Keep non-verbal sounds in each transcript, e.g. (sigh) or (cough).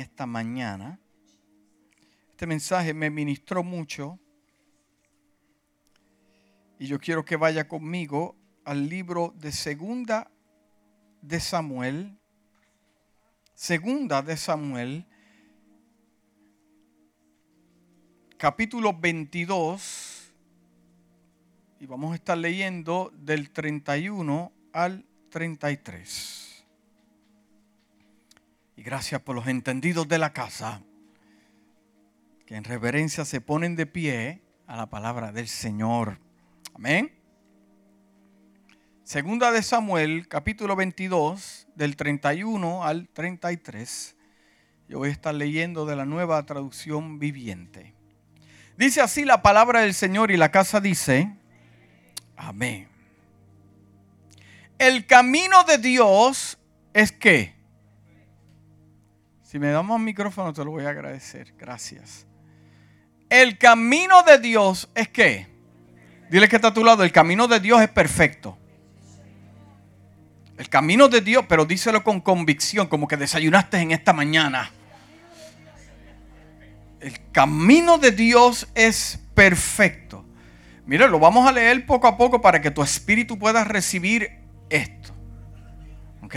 esta mañana. Este mensaje me ministró mucho y yo quiero que vaya conmigo al libro de Segunda de Samuel. Segunda de Samuel, capítulo 22. Y vamos a estar leyendo del 31 al 33. Y gracias por los entendidos de la casa, que en reverencia se ponen de pie a la palabra del Señor. Amén. Segunda de Samuel, capítulo 22, del 31 al 33. Yo voy a estar leyendo de la nueva traducción viviente. Dice así la palabra del Señor y la casa dice, amén. El camino de Dios es que, si me damos un micrófono te lo voy a agradecer, gracias. El camino de Dios es que, dile que está a tu lado, el camino de Dios es perfecto. El camino de Dios, pero díselo con convicción, como que desayunaste en esta mañana. El camino de Dios es perfecto. Mira, lo vamos a leer poco a poco para que tu espíritu pueda recibir esto. ¿Ok?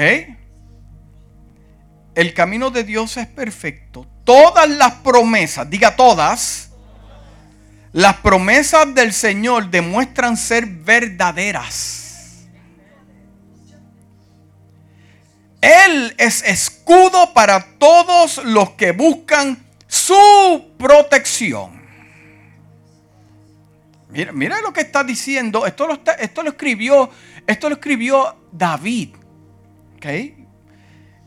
El camino de Dios es perfecto. Todas las promesas, diga todas, las promesas del Señor demuestran ser verdaderas. Él es escudo para todos los que buscan su protección. Mira, mira lo que está diciendo. Esto lo, escribió, esto lo escribió David.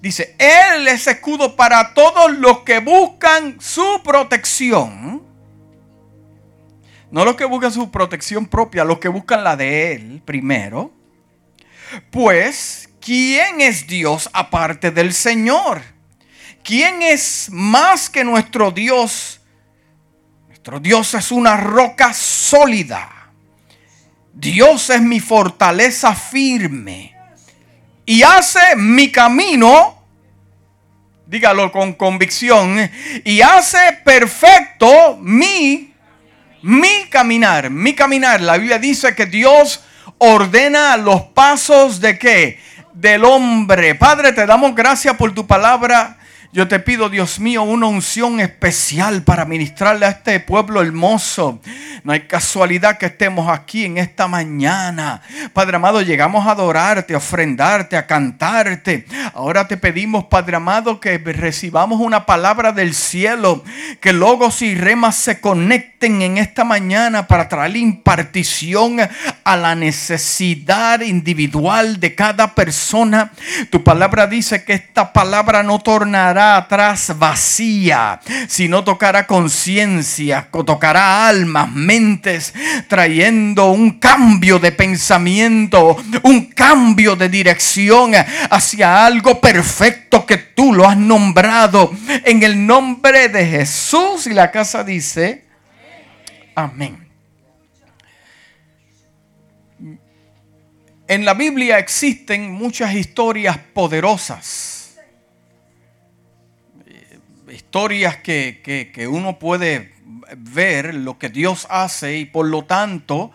Dice, Él es escudo para todos los que buscan su protección. No los que buscan su protección propia, los que buscan la de Él primero. Pues ¿quién es Dios aparte del Señor? ¿Quién es más que nuestro Dios? Nuestro Dios es una roca sólida. Dios es mi fortaleza firme. Y hace mi camino, dígalo con convicción, y hace perfecto mi, mi caminar, mi caminar. La Biblia dice que Dios ordena los pasos de qué? del hombre. Padre, te damos gracias por tu palabra. Yo te pido, Dios mío, una unción especial para ministrarle a este pueblo hermoso. No hay casualidad que estemos aquí en esta mañana. Padre amado, llegamos a adorarte, a ofrendarte, a cantarte. Ahora te pedimos, Padre amado, que recibamos una palabra del cielo. Que logos y remas se conecten en esta mañana para traer impartición a la necesidad individual de cada persona. Tu palabra dice que esta palabra no tornará atrás vacía, sino tocará conciencia, tocará almas, mentes, trayendo un cambio de pensamiento, un cambio de dirección hacia algo perfecto que tú lo has nombrado. En el nombre de Jesús y la casa dice, amén. En la Biblia existen muchas historias poderosas historias que, uno puede ver lo que Dios hace y por lo tanto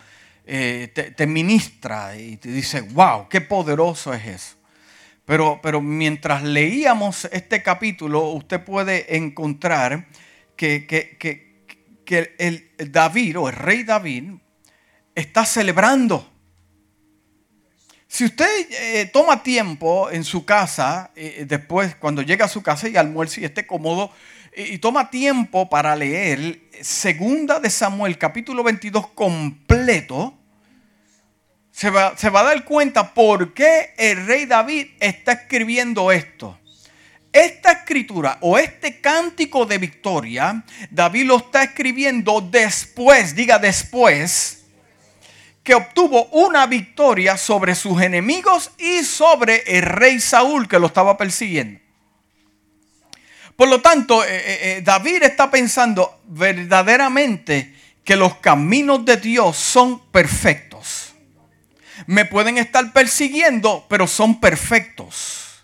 eh, te, ministra y te dice, wow, qué poderoso es eso. Pero, pero mientras leíamos este capítulo, usted puede encontrar que, que el David o el rey David está celebrando si usted eh, toma tiempo en su casa, eh, después cuando llega a su casa y almuerza y esté cómodo, y toma tiempo para leer Segunda de Samuel capítulo 22 completo, se va, se va a dar cuenta por qué el rey David está escribiendo esto. Esta escritura o este cántico de victoria, David lo está escribiendo después, diga después, que obtuvo una victoria sobre sus enemigos y sobre el rey Saúl que lo estaba persiguiendo. Por lo tanto, eh, eh, eh, David está pensando verdaderamente que los caminos de Dios son perfectos. Me pueden estar persiguiendo, pero son perfectos.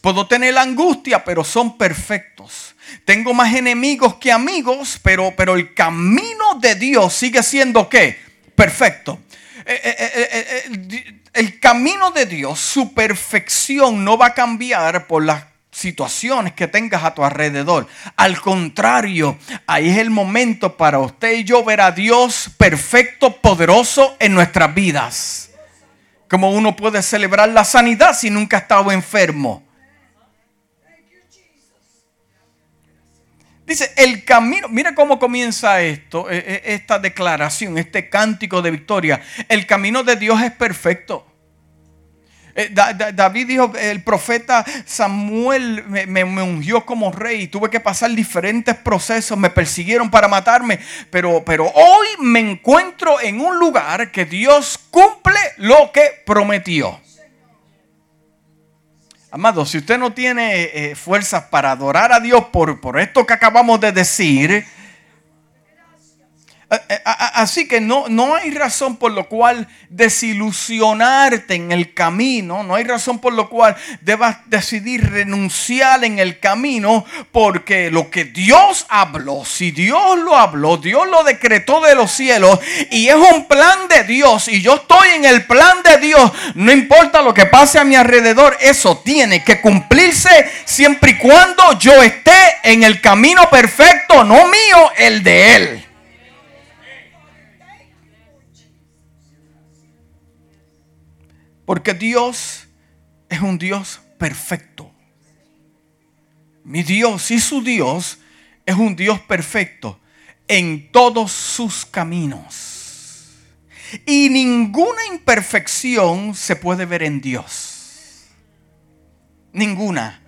Puedo tener angustia, pero son perfectos. Tengo más enemigos que amigos, pero, pero el camino de Dios sigue siendo qué? Perfecto. Eh, eh, eh, el camino de Dios, su perfección no va a cambiar por las situaciones que tengas a tu alrededor. Al contrario, ahí es el momento para usted y yo ver a Dios perfecto, poderoso en nuestras vidas. Como uno puede celebrar la sanidad si nunca ha estado enfermo. Dice, el camino, mira cómo comienza esto, e, e, esta declaración, este cántico de victoria. El camino de Dios es perfecto. Eh, David dijo, el profeta Samuel me, ungió como rey. Tuve que pasar diferentes procesos, me persiguieron para matarme. Pero, pero hoy me encuentro en un lugar que Dios cumple lo que prometió. Amado, si usted no tiene eh, fuerzas para adorar a Dios por, por esto que acabamos de decir, eh, eh, así que no, no hay razón por lo cual desilusionarte en el camino, no hay razón por lo cual debas decidir renunciar en el camino, porque lo que Dios habló, si Dios lo habló, Dios lo decretó de los cielos y es un plan de Dios y yo estoy en el plan de Dios, no importa lo que pase a mi alrededor, eso tiene que cumplirse siempre y cuando yo esté en el camino perfecto, no mío, el de Él. Porque Dios es un Dios perfecto. Mi Dios y su Dios es un Dios perfecto en todos sus caminos. Y ninguna imperfección se puede ver en Dios. Ninguna.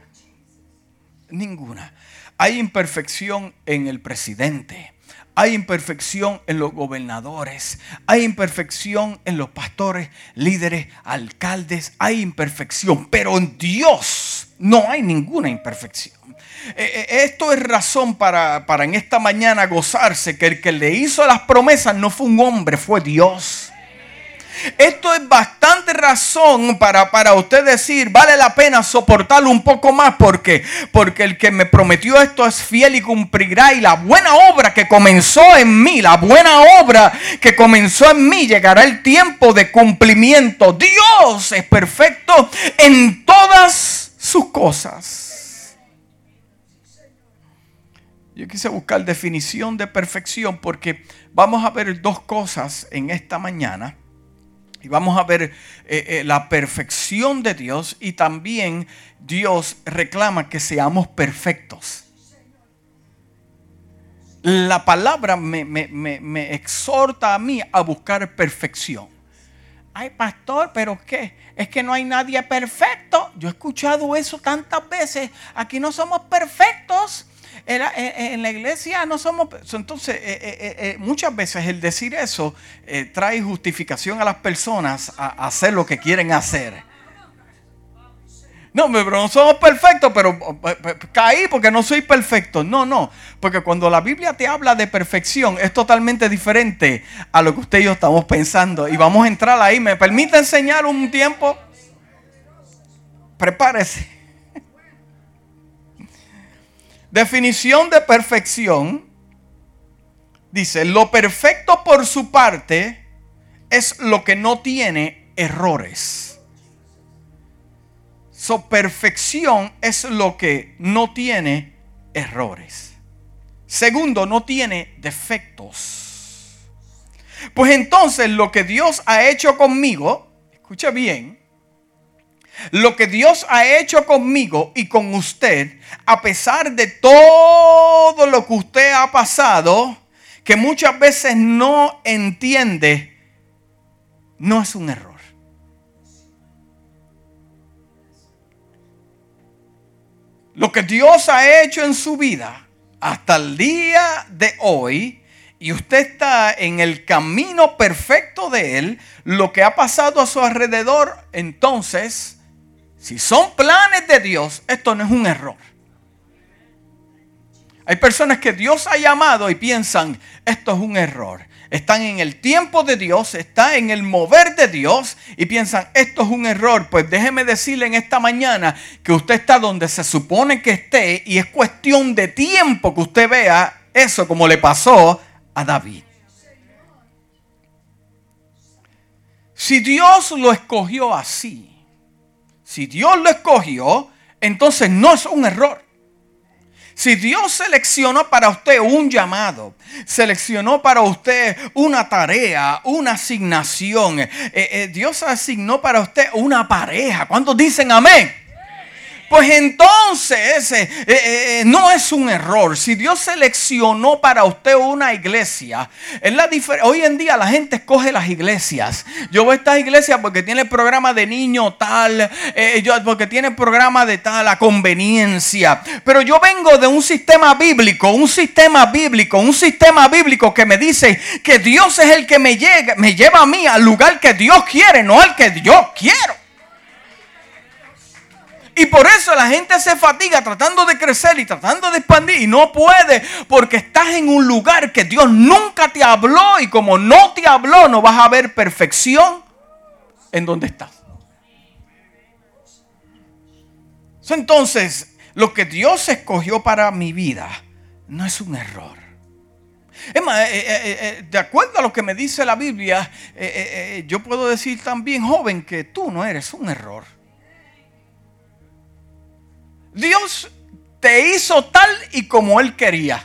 Ninguna. Hay imperfección en el presidente hay imperfección en los gobernadores, hay imperfección en los pastores, líderes, alcaldes, hay imperfección, pero en Dios no hay ninguna imperfección. Eh, eh, esto es razón para, para en esta mañana gozarse que el que le hizo las promesas no fue un hombre, fue Dios. Esto es bastante razón para, para usted decir, vale la pena soportarlo un poco más porque, porque el que me prometió esto es fiel y cumplirá y la buena obra que comenzó en mí, la buena obra que comenzó en mí, llegará el tiempo de cumplimiento. Dios es perfecto en todas sus cosas. Yo quise buscar definición de perfección porque vamos a ver dos cosas en esta mañana y vamos a ver eh, eh, la perfección de Dios y también Dios reclama que seamos perfectos. La palabra me, exhorta a mí a buscar perfección. Ay, pastor, pero ¿qué? Es que no hay nadie perfecto. Yo he escuchado eso tantas veces. Aquí no somos perfectos. Eh, eh, en la iglesia no somos... Entonces, eh, muchas veces el decir eso trae justificación a las personas a hacer lo que quieren hacer. No, pero no somos perfectos, pero caí porque no soy perfecto. No, no, porque cuando la Biblia te habla de perfección es totalmente diferente a lo que usted y yo estamos pensando. Y vamos a entrar ahí. ¿Me permite enseñar un tiempo? Prepárese. Definición de perfección. Dice, lo perfecto por su parte es lo que no tiene errores. Su perfección es lo que no tiene errores. Segundo, no tiene defectos. Pues entonces lo que Dios ha hecho conmigo, escucha bien, lo que Dios ha hecho conmigo y con usted, a pesar de todo lo que usted ha pasado, que muchas veces no entiende, no es un error. Lo que Dios ha hecho en su vida hasta el día de hoy, y usted está en el camino perfecto de Él, lo que ha pasado a su alrededor, entonces si son planes de Dios, esto no es un error. Hay personas que Dios ha llamado y piensan, esto es un error. Están en el tiempo de Dios, está en el mover de Dios y piensan, esto es un error. Pues déjeme decirle en esta mañana que usted está donde se supone que esté y es cuestión de tiempo que usted vea eso como le pasó a David. Si Dios lo escogió así, si Dios lo escogió, entonces no es un error. Si Dios seleccionó para usted un llamado, seleccionó para usted una tarea, una asignación, eh, eh, Dios asignó para usted una pareja. ¿Cuántos dicen amén? Pues entonces eh, eh, eh, no es un error. Si Dios seleccionó para usted una iglesia, es la hoy en día la gente escoge las iglesias. Yo voy a esta iglesia porque tiene programa de niño tal, yo, porque tiene programa de tal, a conveniencia. Pero yo vengo de un sistema bíblico, un sistema bíblico, un sistema bíblico que me dice que Dios es el que me, llega, me lleva a mí al lugar que Dios quiere, no al que yo quiero. Y por eso la gente se fatiga tratando de crecer y tratando de expandir y no puede porque estás en un lugar que Dios nunca te habló y como no te habló no vas a ver perfección en donde estás. Entonces, lo que Dios escogió para mi vida no es un error. Es más, eh, eh, eh, de acuerdo a lo que me dice la Biblia, yo puedo decir también, joven, que tú no eres un error. Dios te hizo tal y como Él quería.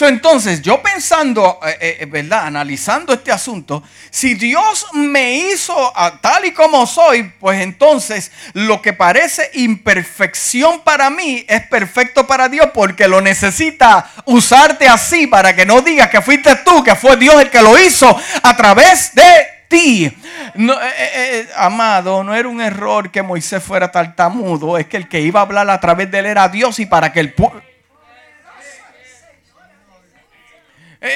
entonces, yo pensando, eh, eh, ¿verdad? Analizando este asunto, si Dios me hizo tal y como soy, pues entonces lo que parece imperfección para mí es perfecto para Dios porque lo necesita usarte así para que no digas que fuiste tú, que fue Dios el que lo hizo a través de ti. No, eh, eh, eh, amado, no era un error que Moisés fuera tartamudo, es que el que iba a hablar a través de él era Dios y para que el pueblo...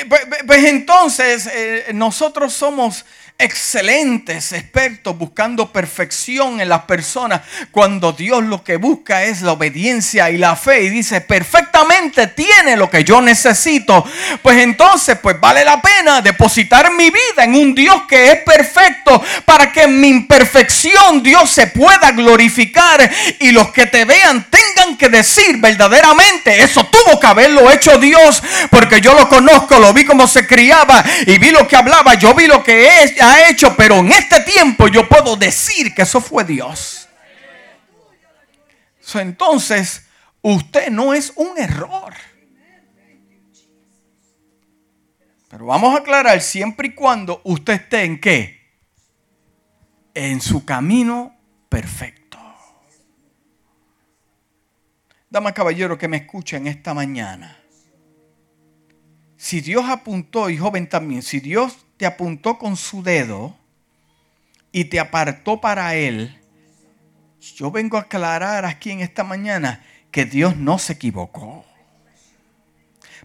Pues, pues, entonces nosotros somos excelentes expertos buscando perfección en las personas cuando Dios lo que busca es la obediencia y la fe y dice perfectamente tiene lo que yo necesito pues entonces pues vale la pena depositar mi vida en un Dios que es perfecto para que en mi imperfección Dios se pueda glorificar y los que te vean tengan que decir verdaderamente eso tuvo que haberlo hecho Dios porque yo lo conozco lo vi como se criaba y vi lo que hablaba yo vi lo que es hecho, pero en este tiempo yo puedo decir que eso fue Dios. entonces, usted no es un error. Pero vamos a aclarar siempre y cuando usted esté en qué? En su camino perfecto. Dama caballero que me escucha en esta mañana. Si Dios apuntó, y joven también, si Dios te apuntó con su dedo y te apartó para Él, yo vengo a aclarar aquí en esta mañana que Dios no se equivocó.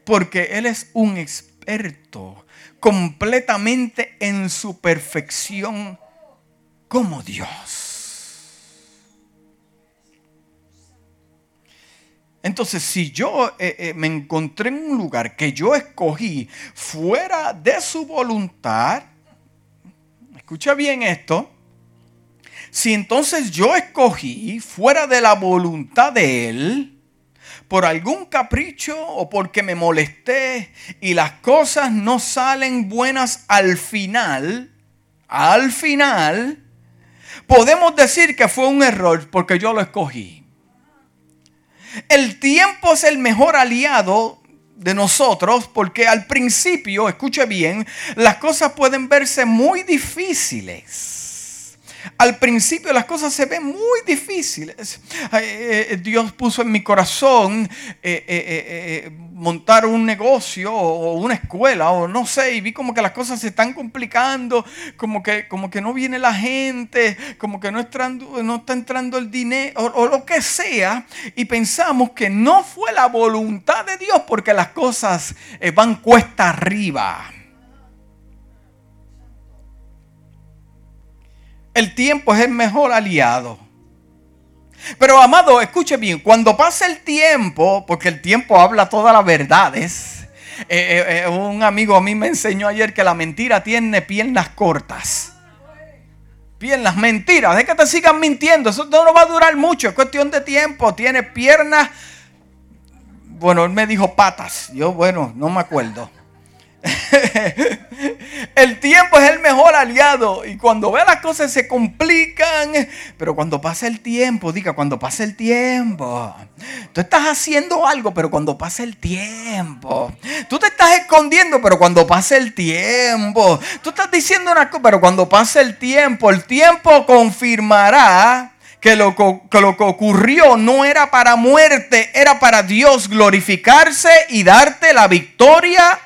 Porque Él es un experto completamente en su perfección como Dios. Entonces, si yo eh, eh, me encontré en un lugar que yo escogí fuera de su voluntad, escucha bien esto, si entonces yo escogí fuera de la voluntad de Él, por algún capricho o porque me molesté y las cosas no salen buenas al final, al final, podemos decir que fue un error porque yo lo escogí. El tiempo es el mejor aliado de nosotros porque al principio, escuche bien, las cosas pueden verse muy difíciles. Al principio las cosas se ven muy difíciles. Eh, eh, Dios puso en mi corazón eh, montar un negocio o una escuela o no sé, y vi como que las cosas se están complicando, como que, como que no viene la gente, como que no, entrando, no está entrando el dinero o, o lo que sea, y pensamos que no fue la voluntad de Dios porque las cosas van cuesta arriba. El tiempo es el mejor aliado. Pero amado, escuche bien, cuando pasa el tiempo, porque el tiempo habla todas las verdades, eh, eh, eh, un amigo a mí me enseñó ayer que la mentira tiene piernas cortas. Piernas, mentiras, de que te sigan mintiendo, eso no va a durar mucho, es cuestión de tiempo, tiene piernas, bueno, él me dijo patas, yo bueno, no me acuerdo. (laughs) el tiempo es el mejor aliado. Y cuando ve las cosas se complican. Pero cuando pasa el tiempo, diga, cuando pasa el tiempo. Tú estás haciendo algo, pero cuando pasa el tiempo. Tú te estás escondiendo, pero cuando pasa el tiempo. Tú estás diciendo una cosa, pero cuando pasa el tiempo, el tiempo confirmará que lo, que lo, que ocurrió no era para muerte, era para Dios glorificarse y darte la victoria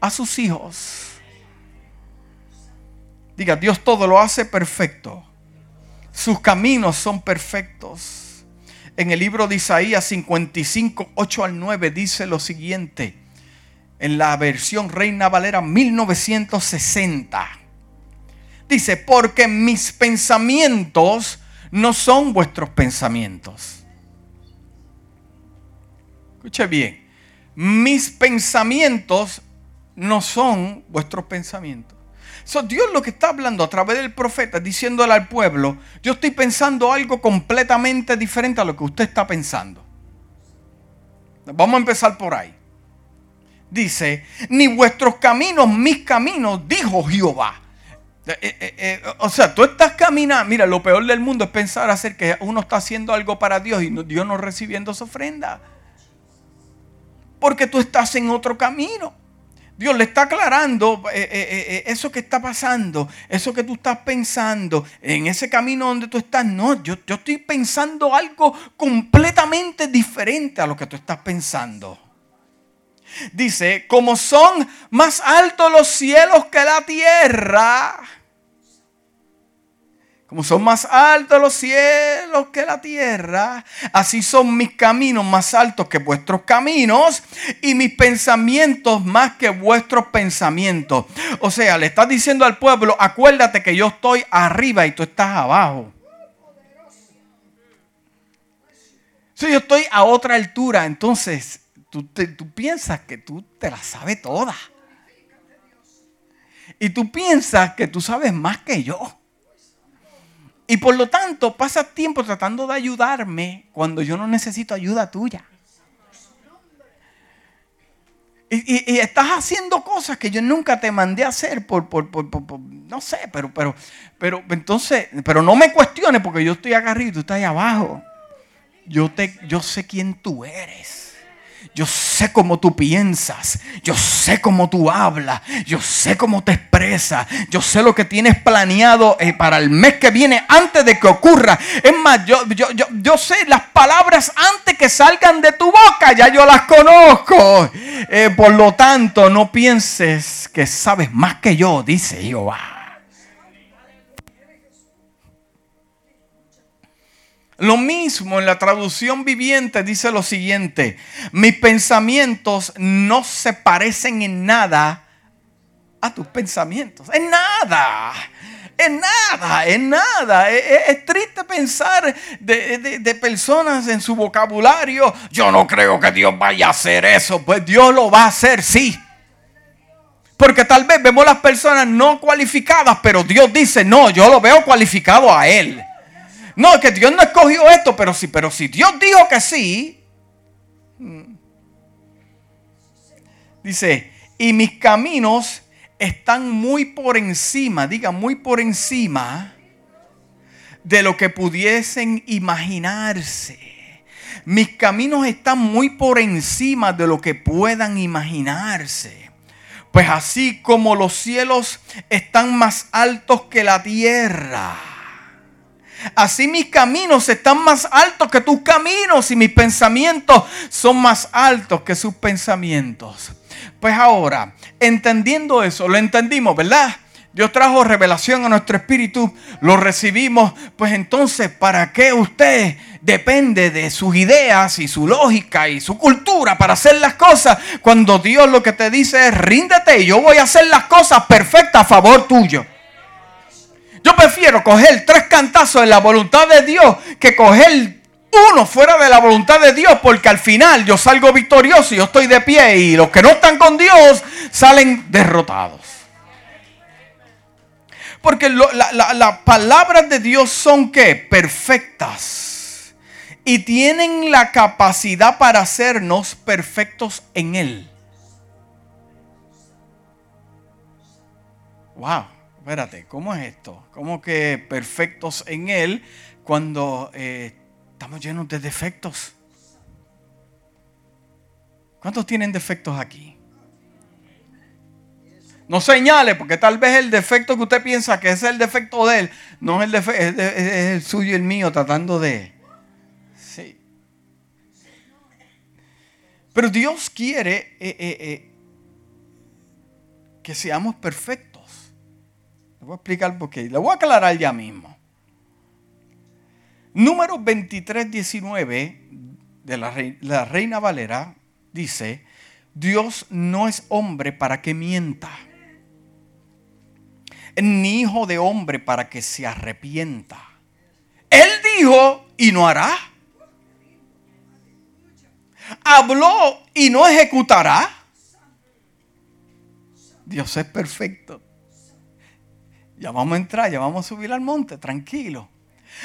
a sus hijos. Diga, Dios todo lo hace perfecto. Sus caminos son perfectos. En el libro de Isaías 55, 8 al 9 dice lo siguiente. En la versión Reina Valera 1960. Dice, porque mis pensamientos no son vuestros pensamientos. Escuche bien, mis pensamientos no son vuestros pensamientos. Dios lo que está hablando a través del profeta, diciéndole al pueblo, yo estoy pensando algo completamente diferente a lo que usted está pensando. Vamos a empezar por ahí. Dice, ni vuestros caminos, mis caminos, dijo Jehová. Eh, eh, eh, o sea, tú estás caminando. Mira, lo peor del mundo es pensar hacer que uno está haciendo algo para Dios y Dios no recibiendo su ofrenda. Porque tú estás en otro camino. Dios le está aclarando eh, eh, eh, eso que está pasando, eso que tú estás pensando, en ese camino donde tú estás. No, yo, yo estoy pensando algo completamente diferente a lo que tú estás pensando. Dice, como son más altos los cielos que la tierra como son más altos los cielos que la tierra, así son mis caminos más altos que vuestros caminos y mis pensamientos más que vuestros pensamientos. O sea, le está diciendo al pueblo, acuérdate que yo estoy arriba y tú estás abajo. Si yo estoy a otra altura, entonces tú, tú piensas que tú te la sabes toda. Y tú piensas que tú sabes más que yo. Y por lo tanto, pasas tiempo tratando de ayudarme cuando yo no necesito ayuda tuya. Y, estás haciendo cosas que yo nunca te mandé a hacer por, por, no sé, pero, pero, pero, entonces, pero no me cuestiones porque yo estoy acá arriba y tú estás ahí abajo. Yo, te, yo sé quién tú eres. Yo sé cómo tú piensas. Yo sé cómo tú hablas. Yo sé cómo te expresas. Yo sé lo que tienes planeado eh, para el mes que viene antes de que ocurra. Es más, yo, yo, sé las palabras antes que salgan de tu boca. Ya yo las conozco. Eh, por lo tanto, no pienses que sabes más que yo, dice Jehová. Lo mismo en la traducción viviente dice lo siguiente, mis pensamientos no se parecen en nada a tus pensamientos, en nada. En nada, en nada. Es, triste pensar de, personas en su vocabulario. Yo no creo que Dios vaya a hacer eso. Pues Dios lo va a hacer, sí. Porque tal vez vemos las personas no cualificadas, pero Dios dice, no, yo lo veo cualificado a Él. No, que Dios no escogió esto, pero sí, pero si Dios dijo que sí. Mm. Dice, y mis caminos están muy por encima, diga, muy por encima de lo que pudiesen imaginarse. Mis caminos están muy por encima de lo que puedan imaginarse. Pues así como los cielos están más altos que la tierra Así mis caminos están más altos que tus caminos y mis pensamientos son más altos que sus pensamientos. Pues ahora, entendiendo eso, lo entendimos, ¿verdad? Dios trajo revelación a nuestro espíritu, lo recibimos, pues entonces, ¿para qué usted depende de sus ideas y su lógica y su cultura para hacer las cosas? Cuando Dios lo que te dice es, ríndete, yo voy a hacer las cosas perfectas a favor tuyo. Yo prefiero coger tres cantazos en la voluntad de Dios que coger uno fuera de la voluntad de Dios, porque al final yo salgo victorioso y yo estoy de pie y los que no están con Dios salen derrotados. Porque las palabras de Dios son que perfectas y tienen la capacidad para hacernos perfectos en Él. Wow, espérate, ¿cómo es esto? ¿Cómo que perfectos en Él cuando eh, estamos llenos de defectos? ¿Cuántos tienen defectos aquí? No señale, porque tal vez el defecto que usted piensa que es el defecto de él, no es el, defecto, es, el suyo y el mío tratando de... Sí. Pero Dios quiere eh, eh, que seamos perfectos. Le voy a explicar por qué. Le voy a aclarar ya mismo. Número 23, 19 de la, la Reina Valera dice, Dios no es hombre para que mienta ni hijo de hombre para que se arrepienta. Él dijo y no hará. Habló y no ejecutará. Dios es perfecto. Ya vamos a entrar, ya vamos a subir al monte, tranquilo.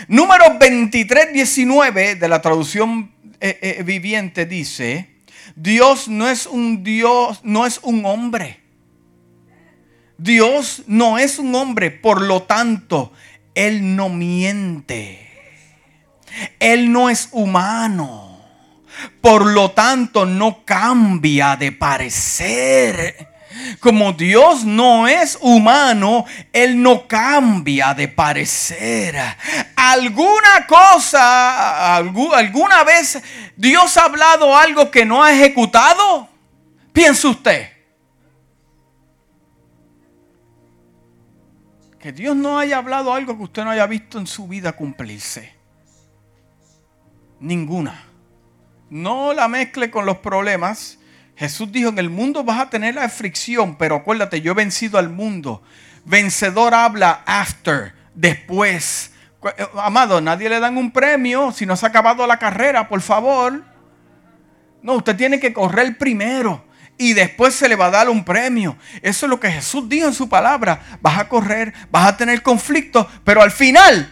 Número 23, 19 de la traducción eh, eh, viviente dice, Dios no es un Dios, no es un hombre Dios no es un hombre, por lo tanto, Él no miente. Él no es humano. Por lo tanto, no cambia de parecer. Como Dios no es humano, Él no cambia de parecer. ¿Alguna cosa, alguna vez Dios ha hablado algo que no ha ejecutado? Piense usted. Que Dios no haya hablado algo que usted no haya visto en su vida cumplirse. Ninguna. No la mezcle con los problemas. Jesús dijo, en el mundo vas a tener la fricción, pero acuérdate, yo he vencido al mundo. Vencedor habla after, después. Eh, amado, nadie le dan un premio si no se ha acabado la carrera, por favor. No, usted tiene que correr primero y después se le va a dar un premio. Eso es lo que Jesús dijo en su palabra. Vas a correr, vas a tener conflictos, pero al final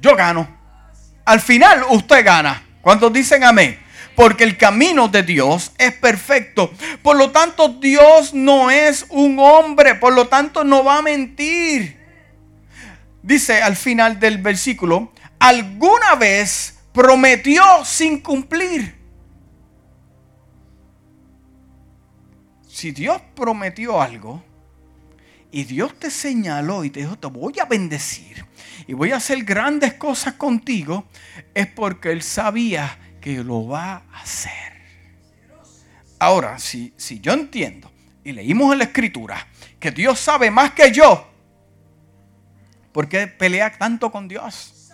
yo gano. Al final usted gana. Cuando dicen amén? Porque el camino de Dios es perfecto. Por lo tanto, Dios no es un hombre. Por lo tanto, no va a mentir. Dice al final del versículo, alguna vez prometió sin cumplir. si Dios prometió algo y Dios te señaló y te dijo, te voy a bendecir y voy a hacer grandes cosas contigo, es porque Él sabía que lo va a hacer. Ahora, si, si yo entiendo y leímos en la escritura que Dios sabe más que yo, ¿por qué pelea tanto con Dios?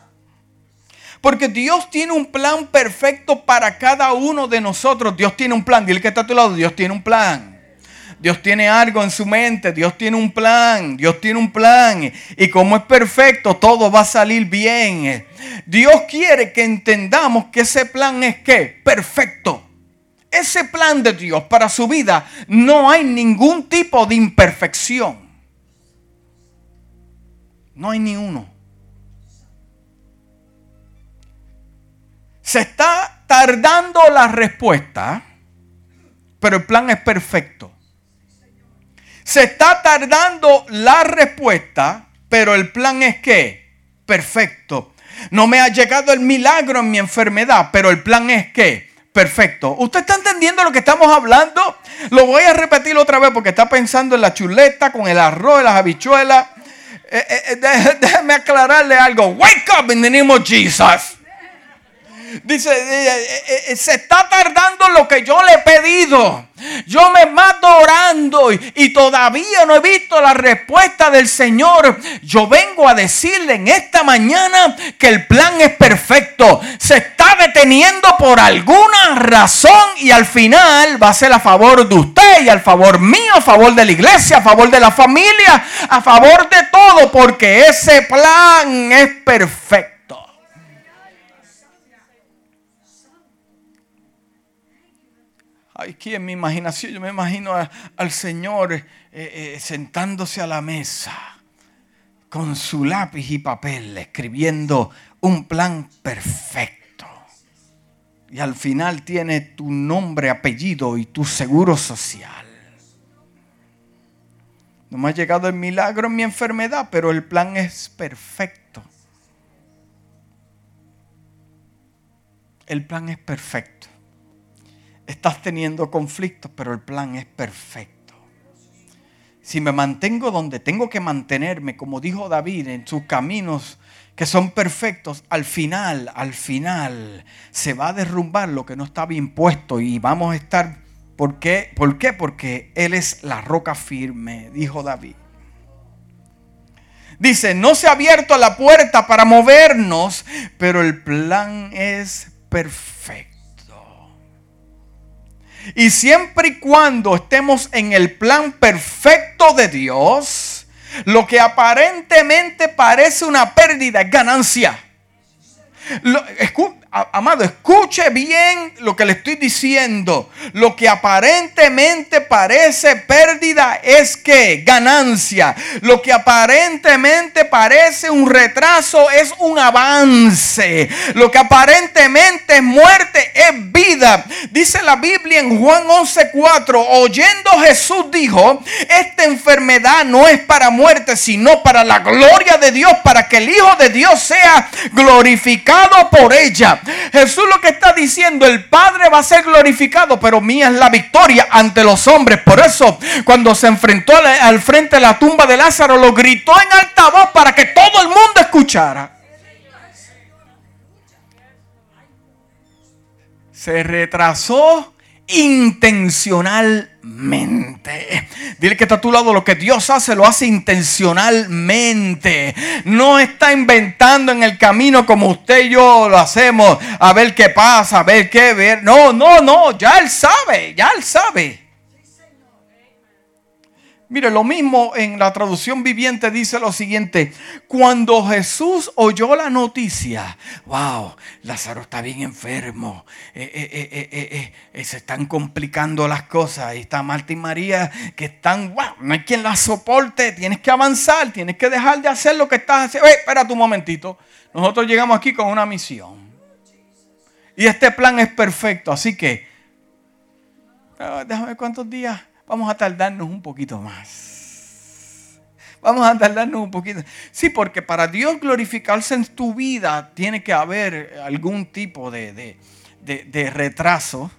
Porque Dios tiene un plan perfecto para cada uno de nosotros. Dios tiene un plan. Dile que está a tu lado. Dios tiene un plan. Dios tiene algo en su mente, Dios tiene un plan, Dios tiene un plan. Y como es perfecto, todo va a salir bien. Dios quiere que entendamos que ese plan es que perfecto. Ese plan de Dios para su vida no hay ningún tipo de imperfección. No hay ni uno. Se está tardando la respuesta, pero el plan es perfecto. Se está tardando la respuesta, pero el plan es que, perfecto. No me ha llegado el milagro en mi enfermedad, pero el plan es que, perfecto. ¿Usted está entendiendo lo que estamos hablando? Lo voy a repetir otra vez porque está pensando en la chuleta, con el arroz, las habichuelas. Eh, eh, eh, (laughs) déjeme aclararle algo. Wake up in the name of Jesus. Dice, se está tardando lo que yo le he pedido. Yo me mato orando y, todavía no he visto la respuesta del Señor. Yo vengo a decirle en esta mañana que el plan es perfecto. Se está deteniendo por alguna razón y al final va a ser a favor de usted y al favor mío, a favor de la iglesia, a favor de la familia, a favor de todo, porque ese plan es perfecto. Aquí en mi imaginación, yo me imagino al Señor eh, eh, sentándose a la mesa con su lápiz y papel, escribiendo un plan perfecto. Y al final tiene tu nombre, apellido y tu seguro social. No me ha llegado el milagro en mi enfermedad, pero el plan es perfecto. El plan es perfecto. Estás teniendo conflictos, pero el plan es perfecto si me mantengo donde tengo que mantenerme, como dijo David, en sus caminos que son perfectos, al final, al final, se va a derrumbar lo que no está bien puesto y vamos a estar, ¿por qué? ¿Por qué? Porque Él es la roca firme, dijo David. Dice, no se ha abierto la puerta para movernos, pero el plan es perfecto. Y siempre y cuando estemos en el plan perfecto de Dios, lo que aparentemente parece una pérdida es ganancia. Amado, escuche bien lo que le estoy diciendo. Lo que aparentemente parece pérdida es que ganancia. Lo que aparentemente parece un retraso es un avance. Lo que aparentemente es muerte es vida. Dice la Biblia en Juan 11:4, oyendo Jesús dijo, esta enfermedad no es para muerte, sino para la gloria de Dios, para que el Hijo de Dios sea glorificado por ella. Jesús lo que está diciendo, el Padre va a ser glorificado, pero mía es la victoria ante los hombres. Por eso, cuando se enfrentó al frente de la tumba de Lázaro, lo gritó en alta voz para que todo el mundo escuchara. Se retrasó intencionalmente. Dile que está a tu lado, lo que Dios hace lo hace intencionalmente. No está inventando en el camino como usted y yo lo hacemos, a ver qué pasa, a ver qué ver. No, no, no, ya Él sabe, ya Él sabe. Mire, lo mismo en la traducción viviente dice lo siguiente. Cuando Jesús oyó la noticia, wow, Lázaro está bien enfermo, eh, eh, eh, se están complicando las cosas. Y está Marta y María que están, wow, no hay quien la soporte, tienes que avanzar, tienes que dejar de hacer lo que estás haciendo. espera un momentito, nosotros llegamos aquí con una misión. Y este plan es perfecto, así que, ah, déjame ver cuántos días vamos a tardarnos un poquito más. Vamos a tardarnos un poquito. Sí, porque para Dios glorificarse en tu vida tiene que haber algún tipo de, de retraso.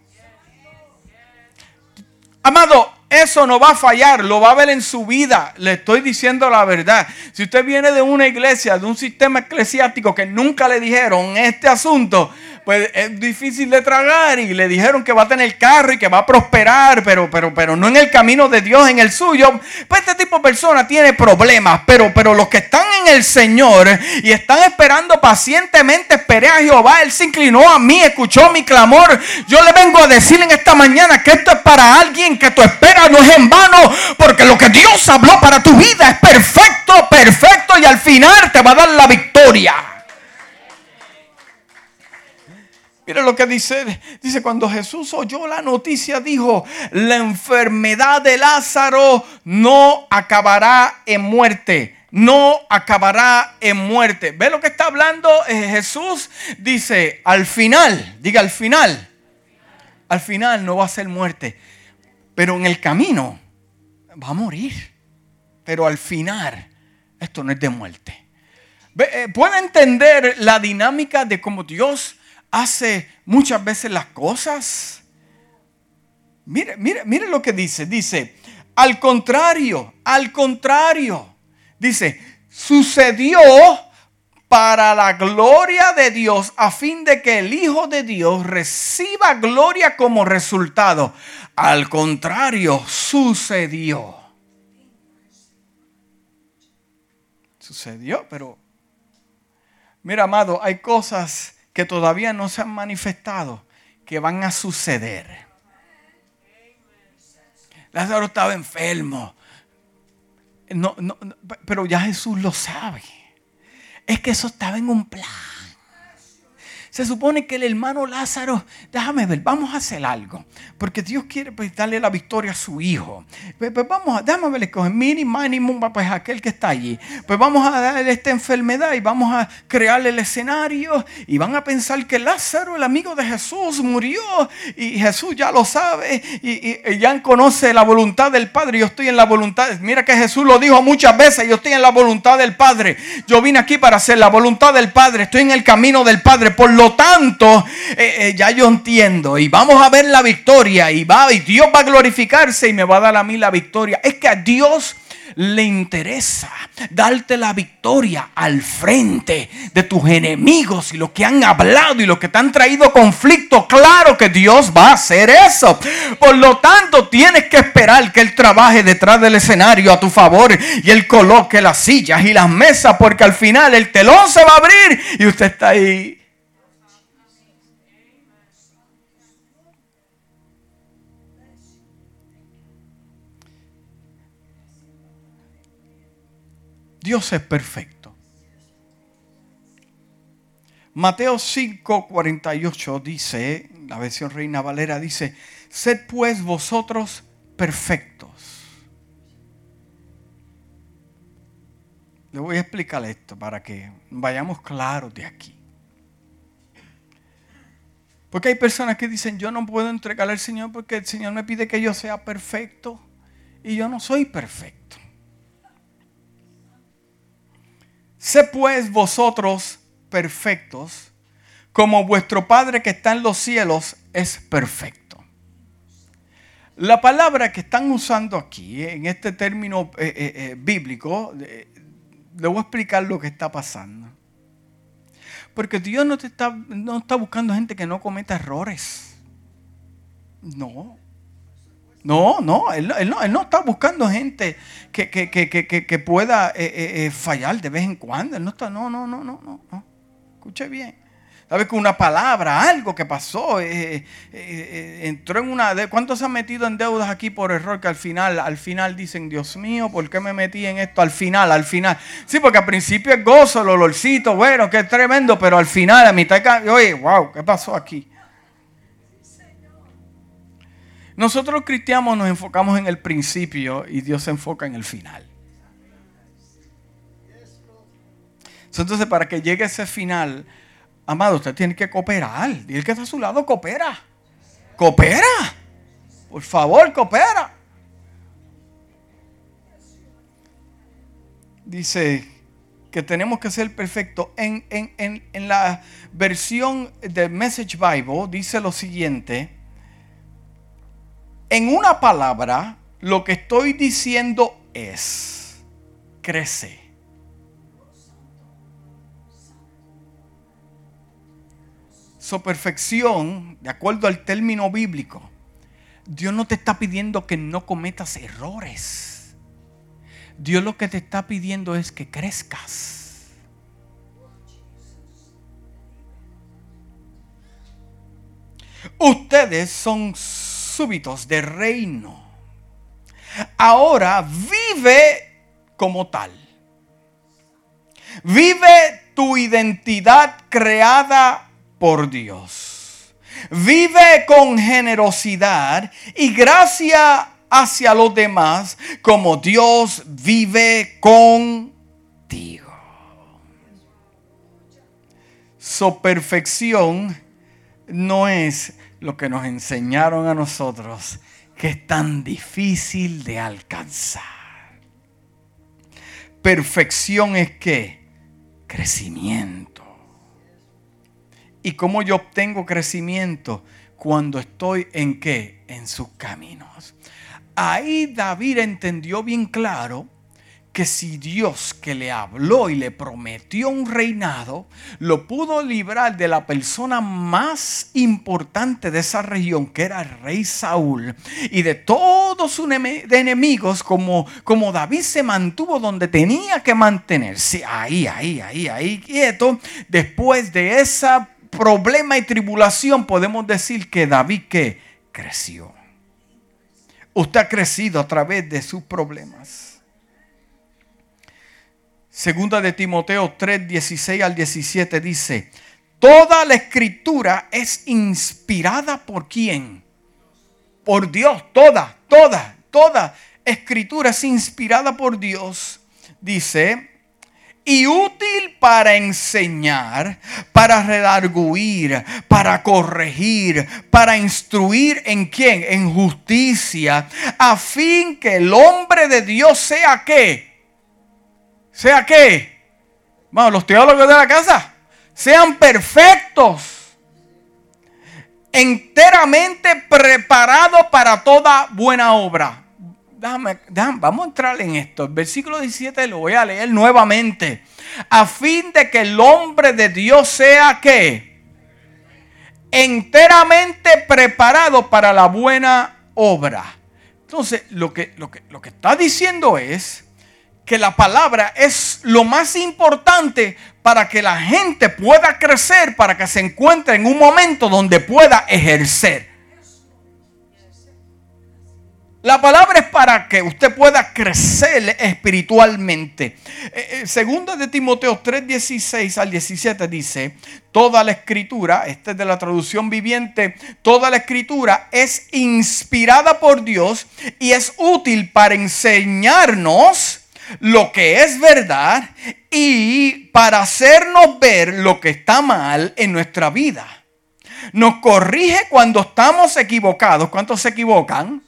Amado, eso no va a fallar, lo va a ver en su vida. Le estoy diciendo la verdad. Si usted viene de una iglesia, de un sistema eclesiástico que nunca le dijeron este asunto, pues es difícil de tragar y le dijeron que va a tener carro y que va a prosperar, pero, pero, pero no en el camino de Dios, en el suyo. Pues este tipo de persona tiene problemas, pero, pero los que están en el Señor y están esperando pacientemente, esperé a Jehová, Él se inclinó a mí, escuchó mi clamor. Yo le vengo a decir en esta mañana que esto es para alguien que tú esperas no es en vano, porque lo que Dios habló para tu vida es perfecto, perfecto y al final te va a dar la victoria. Mira lo que dice, dice cuando Jesús oyó la noticia, dijo, la enfermedad de Lázaro no acabará en muerte, no acabará en muerte. ¿Ve lo que está hablando eh, Jesús? Dice, al final, diga al final, al final no va a ser muerte, pero en el camino va a morir. Pero al final, esto no es de muerte. Eh, ¿Puede entender la dinámica de cómo Dios hace muchas veces las cosas. Mire, mire, mire lo que dice. Dice, al contrario, al contrario. Dice, sucedió para la gloria de Dios a fin de que el Hijo de Dios reciba gloria como resultado. Al contrario, sucedió. Sucedió, pero mira, amado, hay cosas que todavía no se han manifestado, que van a suceder. Lázaro estaba enfermo. No, no, pero ya Jesús lo sabe. Es que eso estaba en un plan. Se supone que el hermano Lázaro, déjame ver, vamos a hacer algo. Porque Dios quiere pues, darle la victoria a su hijo. Pues, pues vamos a, déjame ver, escoger mini, mini, pues aquel que está allí. Pues vamos a darle esta enfermedad y vamos a crearle el escenario. Y van a pensar que Lázaro, el amigo de Jesús, murió. Y Jesús ya lo sabe. Y, y ya conoce la voluntad del Padre. Yo estoy en la voluntad. Mira que Jesús lo dijo muchas veces. Yo estoy en la voluntad del Padre. Yo vine aquí para hacer la voluntad del Padre. Estoy en el camino del Padre. Por lo tanto, eh, eh, ya yo entiendo. Y vamos a ver la victoria. Y, va, y Dios va a glorificarse y me va a dar a mí la victoria. Es que a Dios le interesa darte la victoria al frente de tus enemigos y los que han hablado y los que te han traído conflicto. Claro que Dios va a hacer eso. Por lo tanto, tienes que esperar que Él trabaje detrás del escenario a tu favor y Él coloque las sillas y las mesas porque al final el telón se va a abrir y usted está ahí. Dios es perfecto. Mateo 5, 48 dice, la versión Reina Valera dice, sed pues vosotros perfectos. Le voy a explicar esto para que vayamos claros de aquí. Porque hay personas que dicen, yo no puedo entregarle al Señor porque el Señor me pide que yo sea perfecto y yo no soy perfecto. Sé pues vosotros perfectos, como vuestro Padre que está en los cielos es perfecto. La palabra que están usando aquí, en este término eh, eh, eh, bíblico, le voy a explicar lo que está pasando. Porque Dios no, está, no está buscando gente que no cometa errores. No. No, no él, no, está buscando gente que, pueda eh, eh, eh, fallar de vez en cuando. Él no está, no, no, no, no, no. Escuche bien. ¿Sabes que una palabra, algo que pasó, entró en una... ¿Cuántos se han metido en deudas aquí por error que al final, al final dicen, Dios mío, ¿por qué me metí en esto? Al final, al final. Sí, porque al principio es gozo, el olorcito, bueno, que tremendo, pero al final, a mitad de... Oye, wow, ¿qué pasó aquí? Nosotros cristianos nos enfocamos en el principio y Dios se enfoca en el final. Entonces, para que llegue ese final, amado, usted tiene que cooperar. Y el que está a su lado coopera. Coopera. Por favor, coopera. Dice que tenemos que ser perfectos. En, en la versión del Message Bible dice lo siguiente en una palabra, lo que estoy diciendo es, crece. Su perfección, de acuerdo al término bíblico, Dios no te está pidiendo que no cometas errores. Dios lo que te está pidiendo es que crezcas. Ustedes son súbitos de reino. Ahora vive como tal. Vive tu identidad creada por Dios. Vive con generosidad y gracia hacia los demás como Dios vive contigo. Su perfección no es lo que nos enseñaron a nosotros que es tan difícil de alcanzar. Perfección es que crecimiento. ¿Y cómo yo obtengo crecimiento? Cuando estoy en qué? En sus caminos. Ahí David entendió bien claro que si Dios que le habló y le prometió un reinado, lo pudo librar de la persona más importante de esa región, que era el rey Saúl, y de todos sus enemigos, como, como David se mantuvo donde tenía que mantenerse, ahí, ahí, ahí, ahí, quieto, después de ese problema y tribulación, podemos decir que David que creció. Usted ha crecido a través de sus problemas. Segunda de Timoteo 3, 16 al 17 dice, toda la escritura es inspirada por quién? Por Dios, toda, toda, toda escritura es inspirada por Dios. Dice, y útil para enseñar, para redarguir, para corregir, para instruir en quién? En justicia, a fin que el hombre de Dios sea qué? Sea qué? Vamos, los teólogos de la casa, sean perfectos, enteramente preparados para toda buena obra vamos a entrar en esto. El versículo 17 lo voy a leer nuevamente. A fin de que el hombre de Dios sea que enteramente preparado para la buena obra. Entonces, lo que, lo que, lo que está diciendo es que la palabra es lo más importante para que la gente pueda crecer, para que se encuentre en un momento donde pueda ejercer. La palabra es para que usted pueda crecer espiritualmente. Eh, eh, segunda de Timoteo 3, 16 al 17 dice, toda la escritura, esta es de la traducción viviente, toda la escritura es inspirada por Dios y es útil para enseñarnos lo que es verdad y para hacernos ver lo que está mal en nuestra vida. Nos corrige cuando estamos equivocados. ¿Cuántos se equivocan?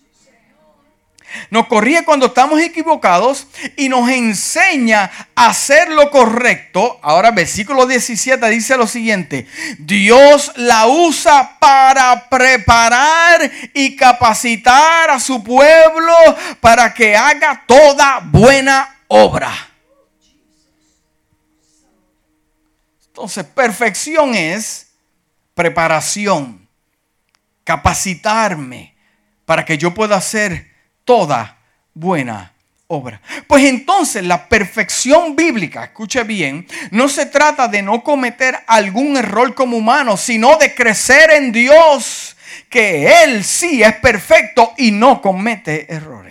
nos corrige cuando estamos equivocados y nos enseña a hacer lo correcto. Ahora versículo 17 dice lo siguiente, Dios la usa para preparar y capacitar a su pueblo para que haga toda buena obra. Entonces, perfección es preparación, capacitarme para que yo pueda hacer toda buena obra. Pues entonces la perfección bíblica, escuche bien, no se trata de no cometer algún error como humano, sino de crecer en Dios, que Él sí es perfecto y no comete errores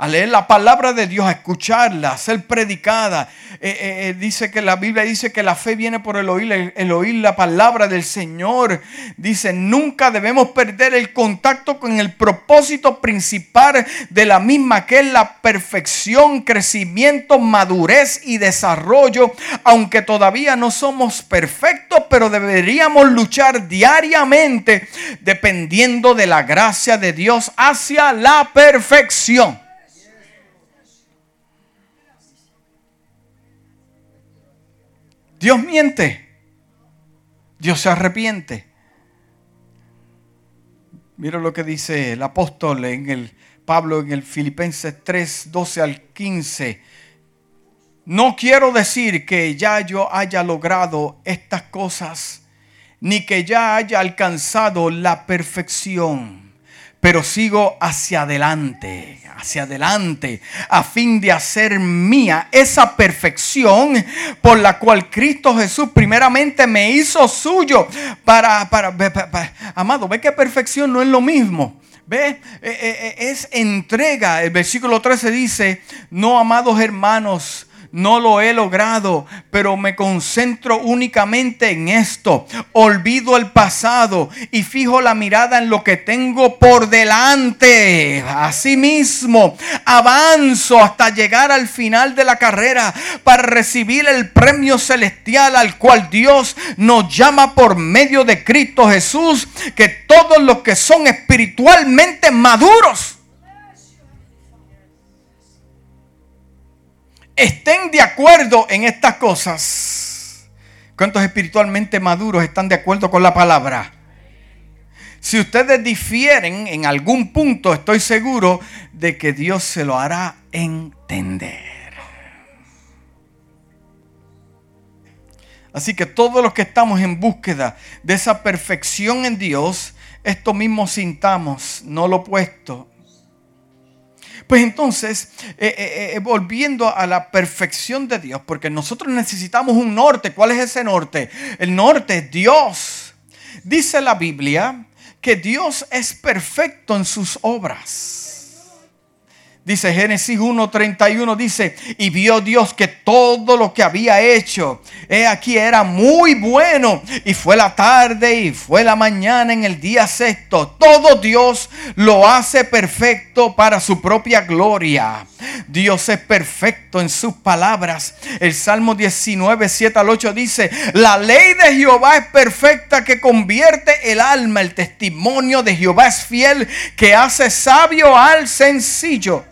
a leer la palabra de Dios, a escucharla, a ser predicada. Eh, eh, eh, dice que la Biblia dice que la fe viene por el oír, el, oír la palabra del Señor. Dice, nunca debemos perder el contacto con el propósito principal de la misma, que es la perfección, crecimiento, madurez y desarrollo. Aunque todavía no somos perfectos, pero deberíamos luchar diariamente dependiendo de la gracia de Dios hacia la perfección. Dios miente. Dios se arrepiente. Mira lo que dice el apóstol en el Pablo en el Filipenses 3, 12 al 15. No quiero decir que ya yo haya logrado estas cosas, ni que ya haya alcanzado la perfección pero sigo hacia adelante, hacia adelante, a fin de hacer mía esa perfección por la cual Cristo Jesús primeramente me hizo suyo para, para, amado, ve que perfección no es lo mismo. Ve, eh, eh, eh, es entrega. El versículo 13 dice, no, amados hermanos, no lo he logrado, pero me concentro únicamente en esto. Olvido el pasado y fijo la mirada en lo que tengo por delante. Asimismo, avanzo hasta llegar al final de la carrera para recibir el premio celestial al cual Dios nos llama por medio de Cristo Jesús, que todos los que son espiritualmente maduros estén de acuerdo en estas cosas. ¿Cuántos espiritualmente maduros están de acuerdo con la palabra? Si ustedes difieren en algún punto, estoy seguro de que Dios se lo hará entender. Así que todos los que estamos en búsqueda de esa perfección en Dios, esto mismo sintamos, no lo opuesto, pues entonces, eh, eh, eh, volviendo a la perfección de Dios, porque nosotros necesitamos un norte. ¿Cuál es ese norte? El norte es Dios. Dice la Biblia que Dios es perfecto en sus obras. Dice Génesis 1:31, dice, y vio Dios que todo lo que había hecho, he aquí era muy bueno, y fue la tarde y fue la mañana en el día sexto. Todo Dios lo hace perfecto para su propia gloria. Dios es perfecto en sus palabras. El Salmo 19, 7 al 8 dice, la ley de Jehová es perfecta que convierte el alma, el testimonio de Jehová es fiel que hace sabio al sencillo.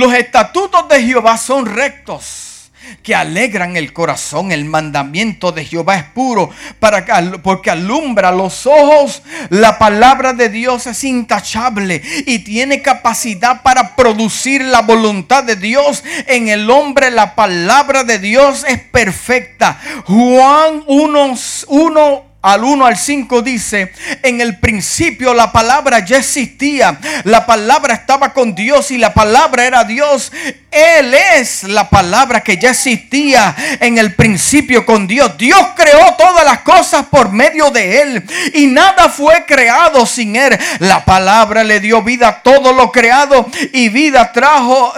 Los estatutos de Jehová son rectos que alegran el corazón. El mandamiento de Jehová es puro para porque alumbra los ojos. La palabra de Dios es intachable y tiene capacidad para producir la voluntad de Dios en el hombre. La palabra de Dios es perfecta. Juan 1, 1 al 1 al 5 dice, en el principio la palabra ya existía, la palabra estaba con Dios y la palabra era Dios. Él es la palabra que ya existía en el principio con Dios. Dios creó todas las cosas por medio de Él y nada fue creado sin Él. La palabra le dio vida a todo lo creado y vida trajo,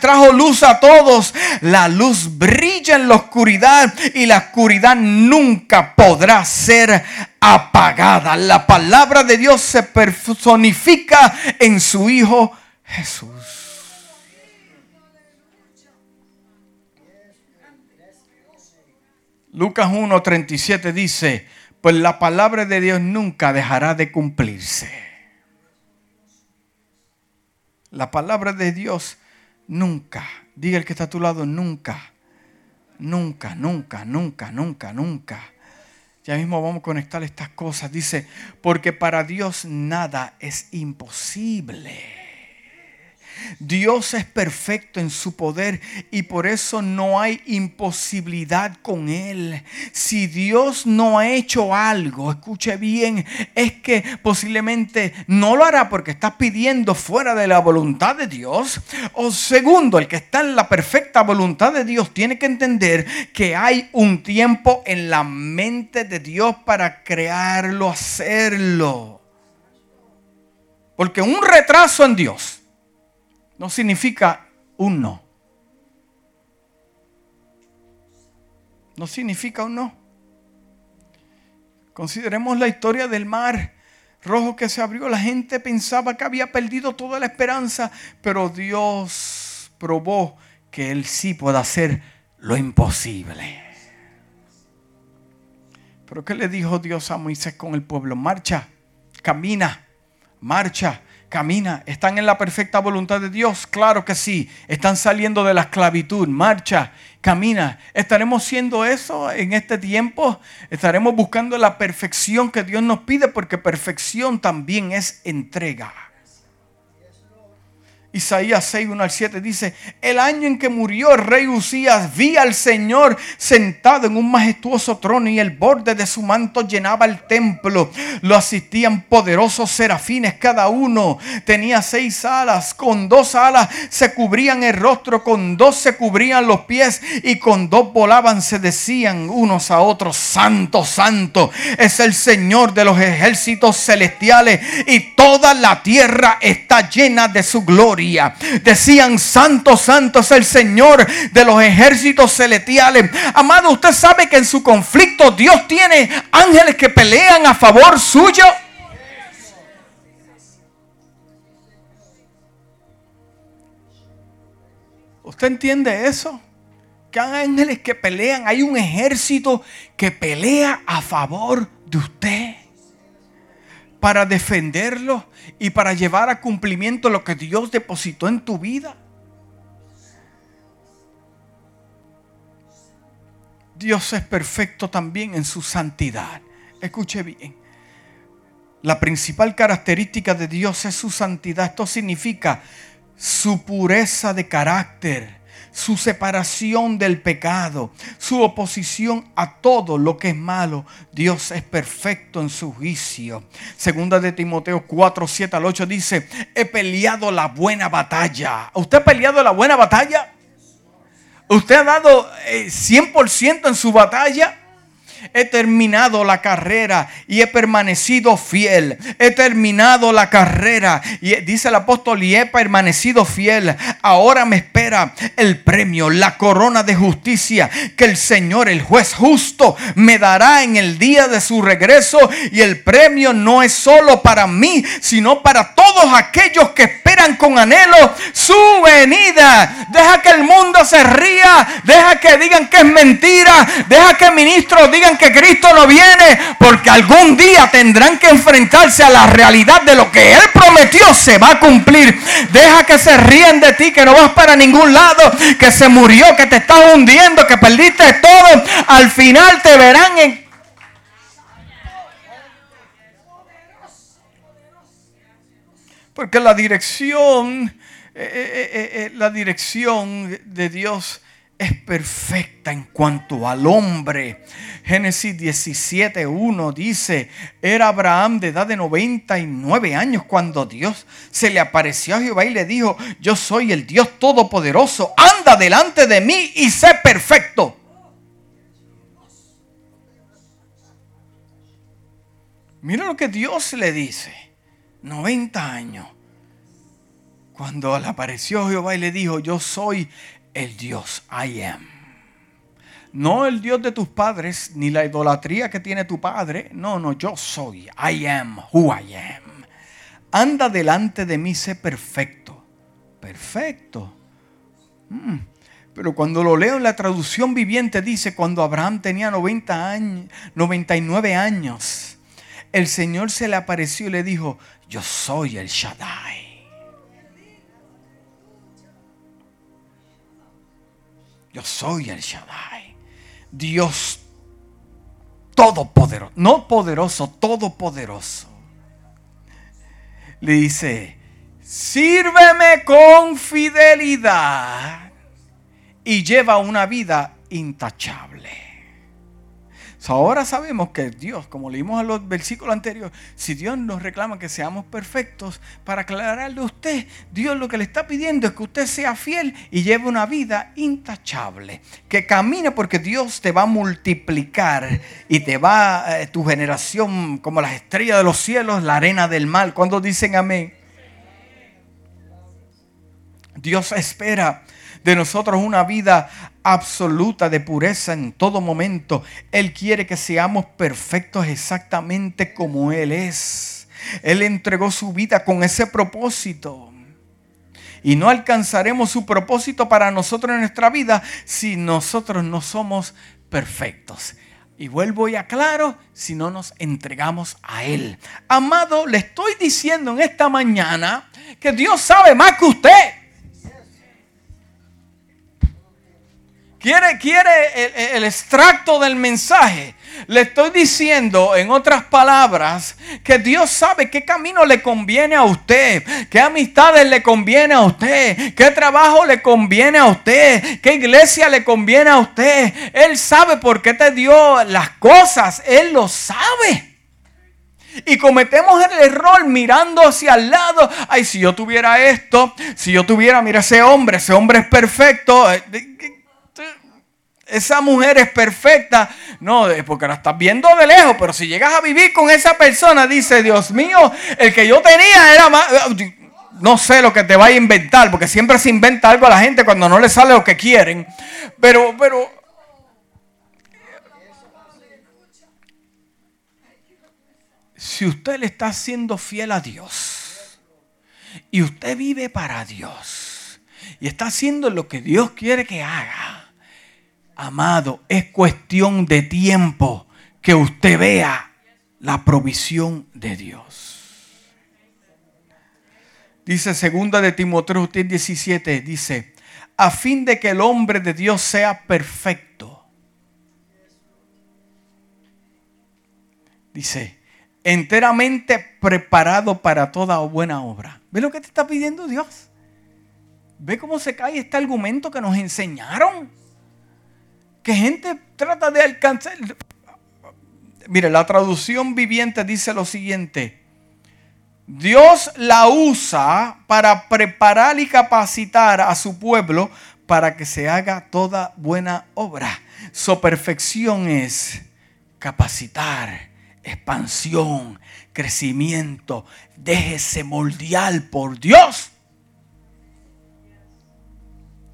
trajo luz a todos. La luz brilla en la oscuridad y la oscuridad nunca podrá ser apagada. La palabra de Dios se personifica en su Hijo Jesús. Lucas 1:37 dice, pues la palabra de Dios nunca dejará de cumplirse. La palabra de Dios nunca, diga el que está a tu lado, nunca, nunca, nunca, nunca, nunca, nunca ya mismo vamos a conectar estas cosas. Dice, porque para Dios nada es imposible. Dios es perfecto en su poder y por eso no hay imposibilidad con Él. Si Dios no ha hecho algo, escuche bien, es que posiblemente no lo hará porque estás pidiendo fuera de la voluntad de Dios. O segundo, el que está en la perfecta voluntad de Dios tiene que entender que hay un tiempo en la mente de Dios para crearlo, hacerlo. Porque un retraso en Dios no significa un no. No significa un no. Consideremos la historia del mar rojo que se abrió. La gente pensaba que había perdido toda la esperanza, pero Dios probó que Él sí puede hacer lo imposible. Pero ¿qué le dijo Dios a Moisés con el pueblo? Marcha, camina, marcha camina. ¿Están en la perfecta voluntad de Dios? Claro que sí. Están saliendo de la esclavitud. Marcha, camina. ¿Estaremos siendo eso en este tiempo? ¿Estaremos buscando la perfección que Dios nos pide? Porque perfección también es entrega. Isaías 6, 1 al 7 dice, el año en que murió el rey Usías, vi al Señor sentado en un majestuoso trono y el borde de su manto llenaba el templo. Lo asistían poderosos serafines, cada uno tenía seis alas, con dos alas se cubrían el rostro, con dos se cubrían los pies y con dos volaban, se decían unos a otros, santo, santo, es el Señor de los ejércitos celestiales y toda la tierra está llena de su gloria. Decían, santo, santo es el Señor de los ejércitos celestiales. Amado, usted sabe que en su conflicto Dios tiene ángeles que pelean a favor suyo. ¿Usted entiende eso? Que hay ángeles que pelean, hay un ejército que pelea a favor de usted para defenderlo y para llevar a cumplimiento lo que Dios depositó en tu vida. Dios es perfecto también en su santidad. Escuche bien. La principal característica de Dios es su santidad. Esto significa su pureza de carácter su separación del pecado, su oposición a todo lo que es malo. Dios es perfecto en su juicio. Segunda de Timoteo 4, 7 al 8 dice, he peleado la buena batalla. ¿Usted ha peleado la buena batalla? ¿Usted ha dado 100% eh, en su batalla? He terminado la carrera y he permanecido fiel. He terminado la carrera y dice el apóstol y he permanecido fiel. Ahora me espera el premio, la corona de justicia que el Señor, el juez justo, me dará en el día de su regreso. Y el premio no es solo para mí, sino para todos aquellos que esperan con anhelo su venida. Deja que el mundo se ría. Deja que digan que es mentira. Deja que ministros digan que Cristo no viene. Porque algún día tendrán que enfrentarse a la realidad de lo que Él prometió se va a cumplir. Deja que se ríen de ti, que no vas para ningún lado. Que se murió, que te estás hundiendo, que perdiste todo. Al final te verán en Porque la dirección, eh, eh, eh, la dirección de Dios es perfecta en cuanto al hombre. Génesis 17.1 dice, era Abraham de edad de 99 años cuando Dios se le apareció a Jehová y le dijo, yo soy el Dios Todopoderoso, anda delante de mí y sé perfecto. Mira lo que Dios le dice. 90 años. Cuando le apareció Jehová y le dijo, yo soy el Dios, I am. No el Dios de tus padres, ni la idolatría que tiene tu padre. No, no, yo soy, I am who I am. Anda delante de mí, sé perfecto. Perfecto. Mm. Pero cuando lo leo en la traducción viviente dice, cuando Abraham tenía 90 años, 99 años, el Señor se le apareció y le dijo, yo soy el Shaddai. Yo soy el Shaddai. Dios todopoderoso. No poderoso, todopoderoso. Le dice, sírveme con fidelidad y lleva una vida intachable. Ahora sabemos que Dios, como leímos en los versículos anteriores, si Dios nos reclama que seamos perfectos, para aclararle a usted, Dios lo que le está pidiendo es que usted sea fiel y lleve una vida intachable. Que camine porque Dios te va a multiplicar y te va, eh, tu generación como las estrellas de los cielos, la arena del mar. Cuando dicen amén? Dios espera de nosotros una vida absoluta de pureza en todo momento. Él quiere que seamos perfectos exactamente como Él es. Él entregó su vida con ese propósito. Y no alcanzaremos su propósito para nosotros en nuestra vida si nosotros no somos perfectos. Y vuelvo y aclaro, si no nos entregamos a Él. Amado, le estoy diciendo en esta mañana que Dios sabe más que usted. ¿Quiere, quiere el, extracto del mensaje? Le estoy diciendo, en otras palabras, que Dios sabe qué camino le conviene a usted, qué amistades le conviene a usted, qué trabajo le conviene a usted, qué iglesia le conviene a usted. Él sabe por qué te dio las cosas, Él lo sabe. Y cometemos el error mirando hacia el lado. Ay, si yo tuviera esto, si yo tuviera, mira ese hombre, ese hombre es perfecto. Eh, esa mujer es perfecta. No, porque la estás viendo de lejos, pero si llegas a vivir con esa persona, dice, Dios mío, el que yo tenía era más... No sé lo que te vaya a inventar, porque siempre se inventa algo a la gente cuando no le sale lo que quieren. Pero, pero... Si usted le está siendo fiel a Dios y usted vive para Dios y está haciendo lo que Dios quiere que haga, Amado, es cuestión de tiempo que usted vea la provisión de Dios. Dice segunda de Timoteo 17, dice, a fin de que el hombre de Dios sea perfecto. Dice, enteramente preparado para toda buena obra. ¿Ve lo que te está pidiendo Dios? ¿Ve cómo se cae este argumento que nos enseñaron? Que gente trata de alcanzar. Mire, la traducción viviente dice lo siguiente. Dios la usa para preparar y capacitar a su pueblo para que se haga toda buena obra. Su perfección es capacitar, expansión, crecimiento. Déjese moldear por Dios.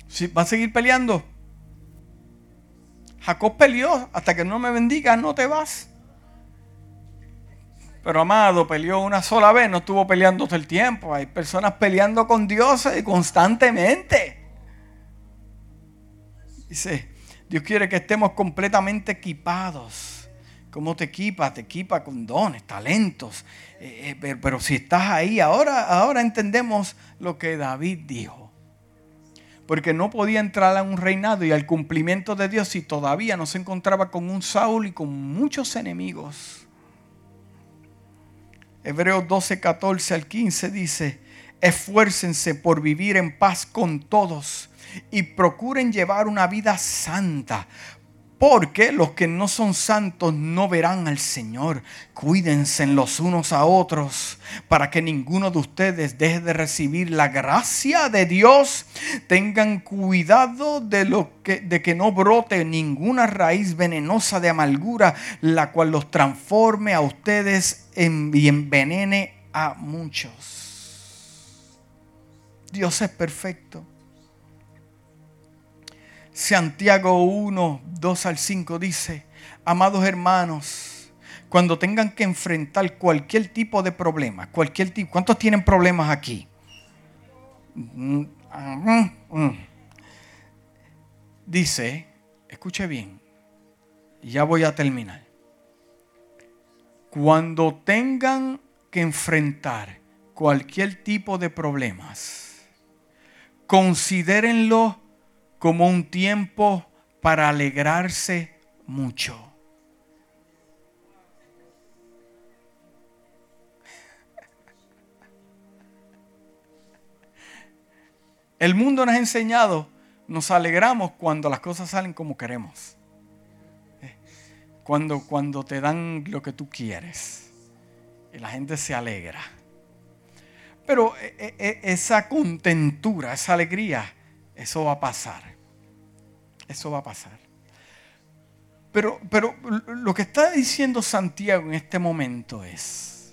Si ¿Va a seguir peleando? Jacob peleó hasta que no me bendiga, no te vas. Pero amado, peleó una sola vez, no estuvo peleando todo el tiempo. Hay personas peleando con Dios constantemente. Dice, Dios quiere que estemos completamente equipados. ¿Cómo te equipa? Te equipa con dones, talentos. Eh, eh, pero, si estás ahí, ahora, ahora entendemos lo que David dijo. Porque no podía entrar a un reinado y al cumplimiento de Dios si todavía no se encontraba con un Saúl y con muchos enemigos. Hebreos 12, 14 al 15 dice, esfuércense por vivir en paz con todos y procuren llevar una vida santa, porque los que no son santos no verán al Señor. Cuídense los unos a otros para que ninguno de ustedes deje de recibir la gracia de Dios. Tengan cuidado de, lo que, de que no brote ninguna raíz venenosa de amargura, la cual los transforme a ustedes en, y envenene a muchos. Dios es perfecto. Santiago 1, 2 al 5 dice, amados hermanos, cuando tengan que enfrentar cualquier tipo de problema, cualquier tipo, ¿cuántos tienen problemas aquí? Dice, escuche bien, ya voy a terminar. Cuando tengan que enfrentar cualquier tipo de problemas, considérenlo como un tiempo para alegrarse mucho. El mundo nos ha enseñado, nos alegramos cuando las cosas salen como queremos. Cuando, cuando te dan lo que tú quieres. Y la gente se alegra. Pero e, e, e, esa contentura, esa alegría, eso va a pasar. Eso va a pasar. Pero, pero lo que está diciendo Santiago en este momento es,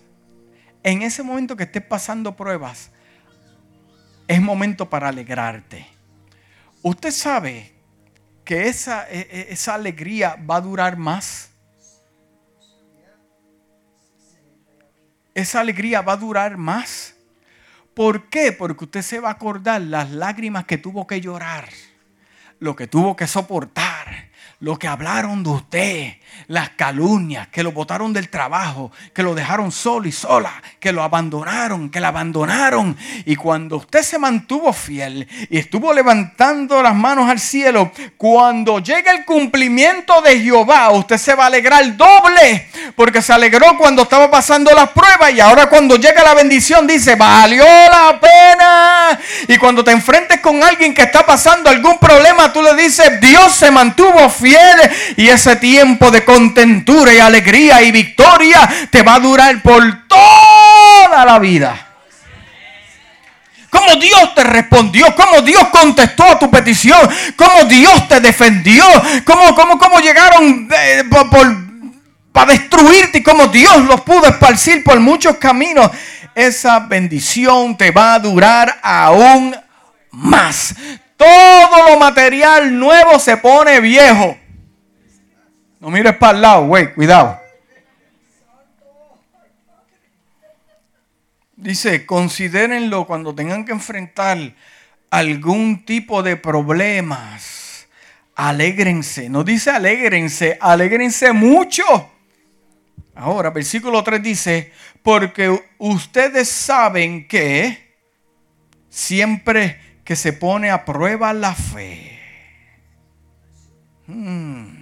en ese momento que estés pasando pruebas, es momento para alegrarte. Usted sabe que esa, e, e, esa alegría va a durar más. Esa alegría va a durar más ¿Por qué? Porque usted se va a acordar las lágrimas que tuvo que llorar, lo que tuvo que soportar, lo que hablaron de usted, las calumnias, que lo botaron del trabajo, que lo dejaron solo y sola, que lo abandonaron, que la abandonaron. Y cuando usted se mantuvo fiel y estuvo levantando las manos al cielo, cuando llegue el cumplimiento de Jehová, usted se va a alegrar doble, porque se alegró cuando estaba pasando las pruebas y ahora cuando llega la bendición dice, valió la pena. Y cuando te enfrentes con alguien que está pasando algún problema, tú le dices, Dios se mantuvo fiel y ese tiempo de contentura y alegría y victoria te va a durar por toda la vida. Cómo Dios te respondió, cómo Dios contestó a tu petición, cómo Dios te defendió, cómo, cómo, cómo llegaron eh, para destruirte y cómo Dios los pudo esparcir por muchos caminos. Esa bendición te va a durar aún más. Todo lo material nuevo se pone viejo. No mires para el lado, güey, cuidado. Dice, considérenlo cuando tengan que enfrentar algún tipo de problemas. Alégrense. No dice alégrense, alégrense mucho. Ahora, versículo 3 dice, porque ustedes saben que siempre que se pone a prueba la fe. Hmm.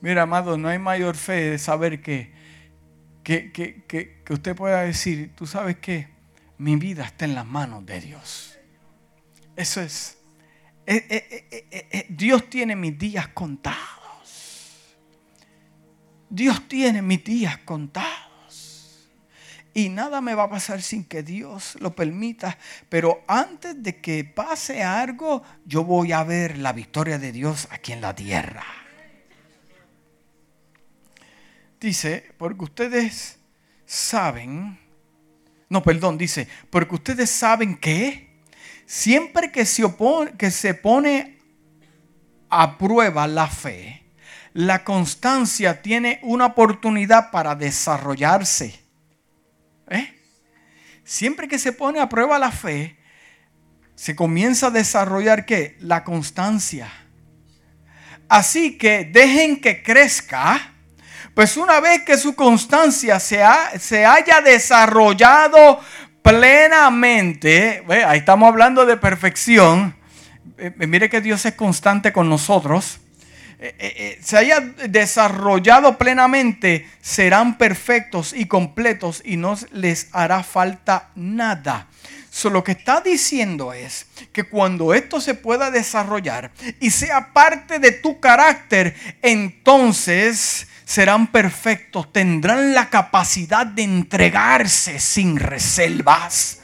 Mira, amado, no hay mayor fe de saber que, que, usted pueda decir, tú sabes que mi vida está en las manos de Dios. Eso es. Eh, eh, eh, Dios tiene mis días contados. Dios tiene mis días contados. Y nada me va a pasar sin que Dios lo permita. Pero antes de que pase algo, yo voy a ver la victoria de Dios aquí en la tierra. Dice, porque ustedes saben, no, perdón, dice, porque ustedes saben que siempre que se, que se pone a prueba la fe, la constancia tiene una oportunidad para desarrollarse. ¿Eh? Siempre que se pone a prueba la fe, se comienza a desarrollar qué? La constancia. Así que dejen que crezca. Pues una vez que su constancia se, se haya desarrollado plenamente, ahí estamos hablando de perfección. Eh, eh, mire que Dios es constante con nosotros. Eh, se haya desarrollado plenamente, serán perfectos y completos y no les hará falta nada. Lo que está diciendo es que cuando esto se pueda desarrollar y sea parte de tu carácter, entonces serán perfectos, tendrán la capacidad de entregarse sin reservas.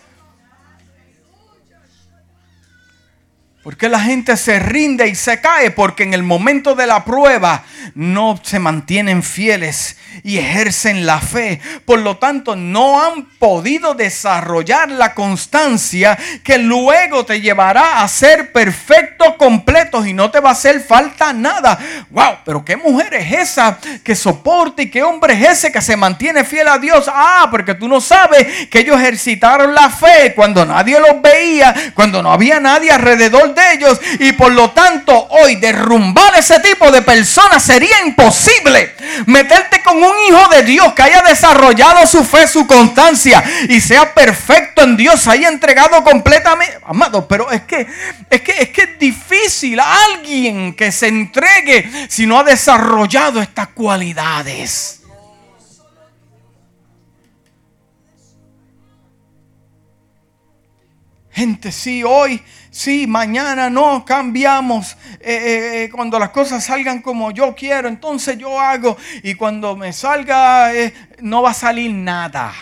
Porque la gente se rinde y se cae? Porque en el momento de la prueba no se mantienen fieles y ejercen la fe. Por lo tanto, no han podido desarrollar la constancia que luego te llevará a ser perfectos, completos y no te va a hacer falta nada. Wow, pero qué mujer es esa que soporta y qué hombre es ese que se mantiene fiel a Dios. Ah, porque tú no sabes que ellos ejercitaron la fe cuando nadie los veía, cuando no había nadie alrededor de ellos y por lo tanto hoy derrumbar ese tipo de personas sería imposible. Meterte con un hijo de Dios que haya desarrollado su fe, su constancia y sea perfecto en Dios, haya entregado completamente, amado, pero es que es que es que es difícil alguien que se entregue si no ha desarrollado estas cualidades. Gente, sí, hoy Sí, mañana no, cambiamos. Eh, eh, eh, cuando las cosas salgan como yo quiero, entonces yo hago. Y cuando me salga, no va a salir nada.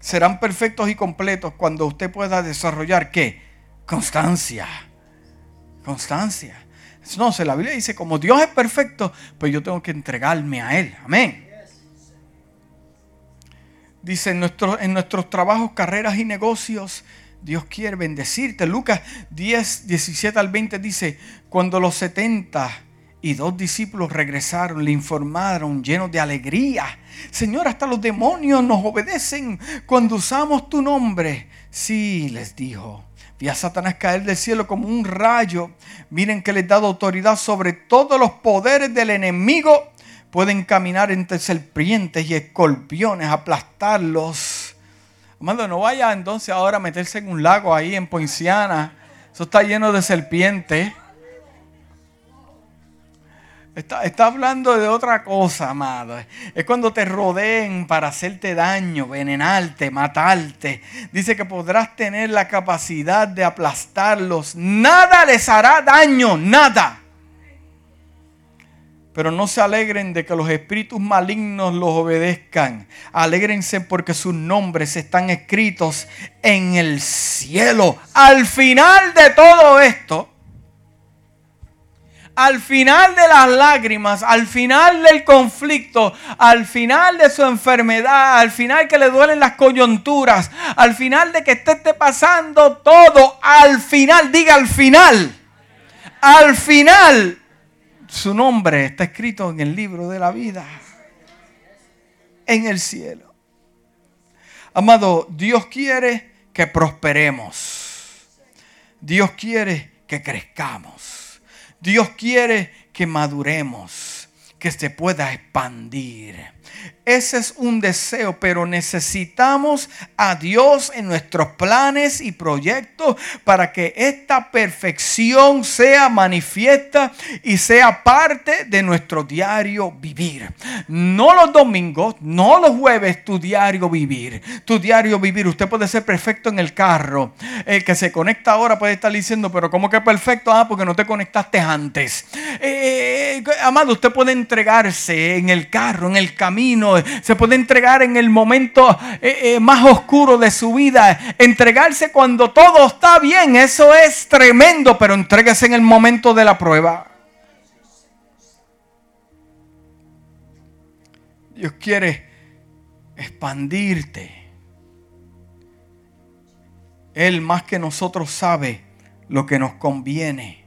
Serán perfectos y completos cuando usted pueda desarrollar qué? Constancia. Constancia. No, la Biblia dice, como Dios es perfecto, pues yo tengo que entregarme a Él. Amén. Dice, en, en nuestros trabajos, carreras y negocios, Dios quiere bendecirte. Lucas 10, 17 al 20 dice, cuando los 70 y dos discípulos regresaron, le informaron llenos de alegría. Señor, hasta los demonios nos obedecen cuando usamos tu nombre. Sí, les dijo. Vi a Satanás caer del cielo como un rayo. Miren que les he dado autoridad sobre todos los poderes del enemigo pueden caminar entre serpientes y escorpiones, aplastarlos. Amado, no vaya entonces ahora a meterse en un lago ahí en Poinciana. Eso está lleno de serpientes. Está, está, hablando de otra cosa, amado. Es cuando te rodeen para hacerte daño, venenarte, matarte. Dice que podrás tener la capacidad de aplastarlos. Nada les hará daño, nada. Pero no se alegren de que los espíritus malignos los obedezcan. Alégrense porque sus nombres están escritos en el cielo. Al final de todo esto, al final de las lágrimas, al final del conflicto, al final de su enfermedad, al final que le duelen las coyunturas, al final de que esté, esté pasando todo, al final, diga al final, al final su nombre está escrito en el libro de la vida, en el cielo. Amado, Dios quiere que prosperemos. Dios quiere que crezcamos. Dios quiere que maduremos, que se pueda expandir. Ese es un deseo, pero necesitamos a Dios en nuestros planes y proyectos para que esta perfección sea manifiesta y sea parte de nuestro diario vivir. No los domingos, no los jueves, tu diario vivir. Tu diario vivir. Usted puede ser perfecto en el carro. El que se conecta ahora puede estar diciendo, pero ¿cómo que perfecto? Ah, porque no te conectaste antes. Eh, amado, usted puede entregarse en el carro, en el camino se puede entregar en el momento eh, eh, más oscuro de su vida, entregarse cuando todo está bien, eso es tremendo, pero entréguese en el momento de la prueba. Dios quiere expandirte. Él más que nosotros sabe lo que nos conviene.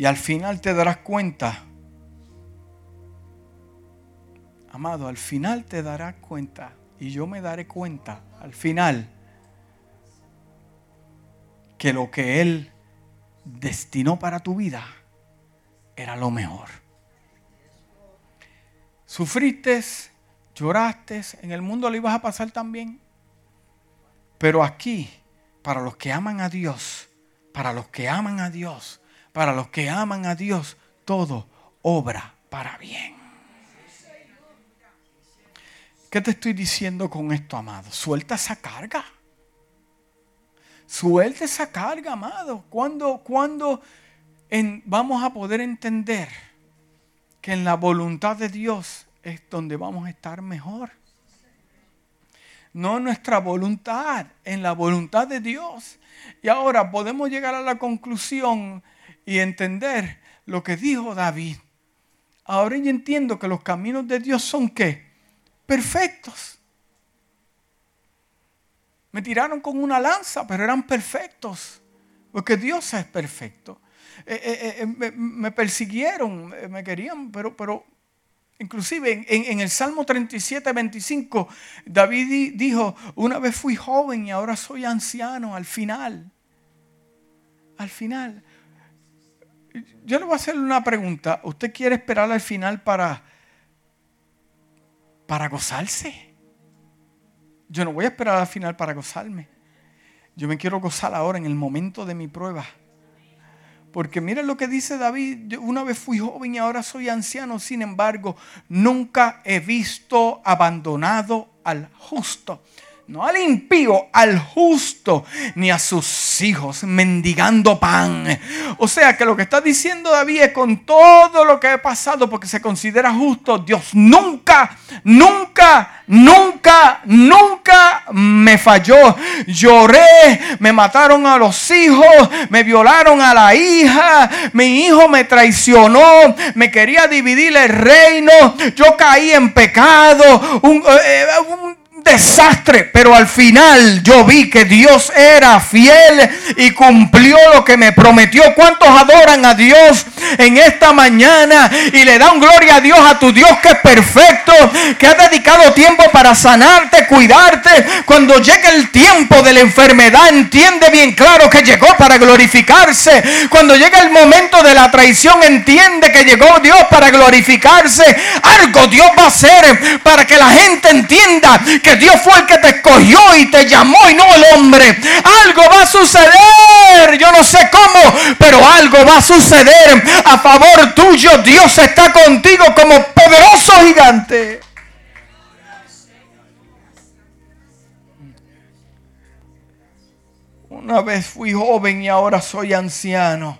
Y al final te darás cuenta, amado, al final te darás cuenta, y yo me daré cuenta, al final, que lo que Él destinó para tu vida era lo mejor. Sufriste, lloraste, en el mundo lo ibas a pasar también. Pero aquí, para los que aman a Dios, para los que aman a Dios, para los que aman a Dios, todo obra para bien. ¿Qué te estoy diciendo con esto, amado? Suelta esa carga. Suelta esa carga, amado. ¿Cuándo, vamos a poder entender que en la voluntad de Dios es donde vamos a estar mejor? No nuestra voluntad, en la voluntad de Dios. Y ahora podemos llegar a la conclusión y entender lo que dijo David. Ahora yo entiendo que los caminos de Dios son qué? Perfectos. Me tiraron con una lanza, pero eran perfectos. Porque Dios es perfecto. Eh, eh, eh, me, persiguieron, me querían, pero, pero inclusive en, el Salmo 37, 25, David dijo, una vez fui joven y ahora soy anciano al final. Al final. Yo le voy a hacer una pregunta. ¿Usted quiere esperar al final para, para gozarse? Yo no voy a esperar al final para gozarme. Yo me quiero gozar ahora en el momento de mi prueba. Porque miren lo que dice David, una vez fui joven y ahora soy anciano, sin embargo, nunca he visto abandonado al justo no al impío, al justo, ni a sus hijos mendigando pan. O sea que lo que está diciendo David es con todo lo que he pasado, porque se considera justo, Dios nunca, nunca, nunca, nunca me falló. Lloré, me mataron a los hijos, me violaron a la hija, mi hijo me traicionó, me quería dividir el reino, yo caí en pecado, un, eh, un desastre, pero al final yo vi que Dios era fiel y cumplió lo que me prometió. ¿Cuántos adoran a Dios en esta mañana y le dan gloria a Dios, a tu Dios que es perfecto, que ha dedicado tiempo para sanarte, cuidarte? Cuando llegue el tiempo de la enfermedad, entiende bien claro que llegó para glorificarse. Cuando llegue el momento de la traición, entiende que llegó Dios para glorificarse. Algo Dios va a hacer para que la gente entienda que Dios fue el que te escogió y te llamó y no el hombre. Algo va a suceder. Yo no sé cómo, pero algo va a suceder a favor tuyo. Dios está contigo como poderoso gigante. Una vez fui joven y ahora soy anciano.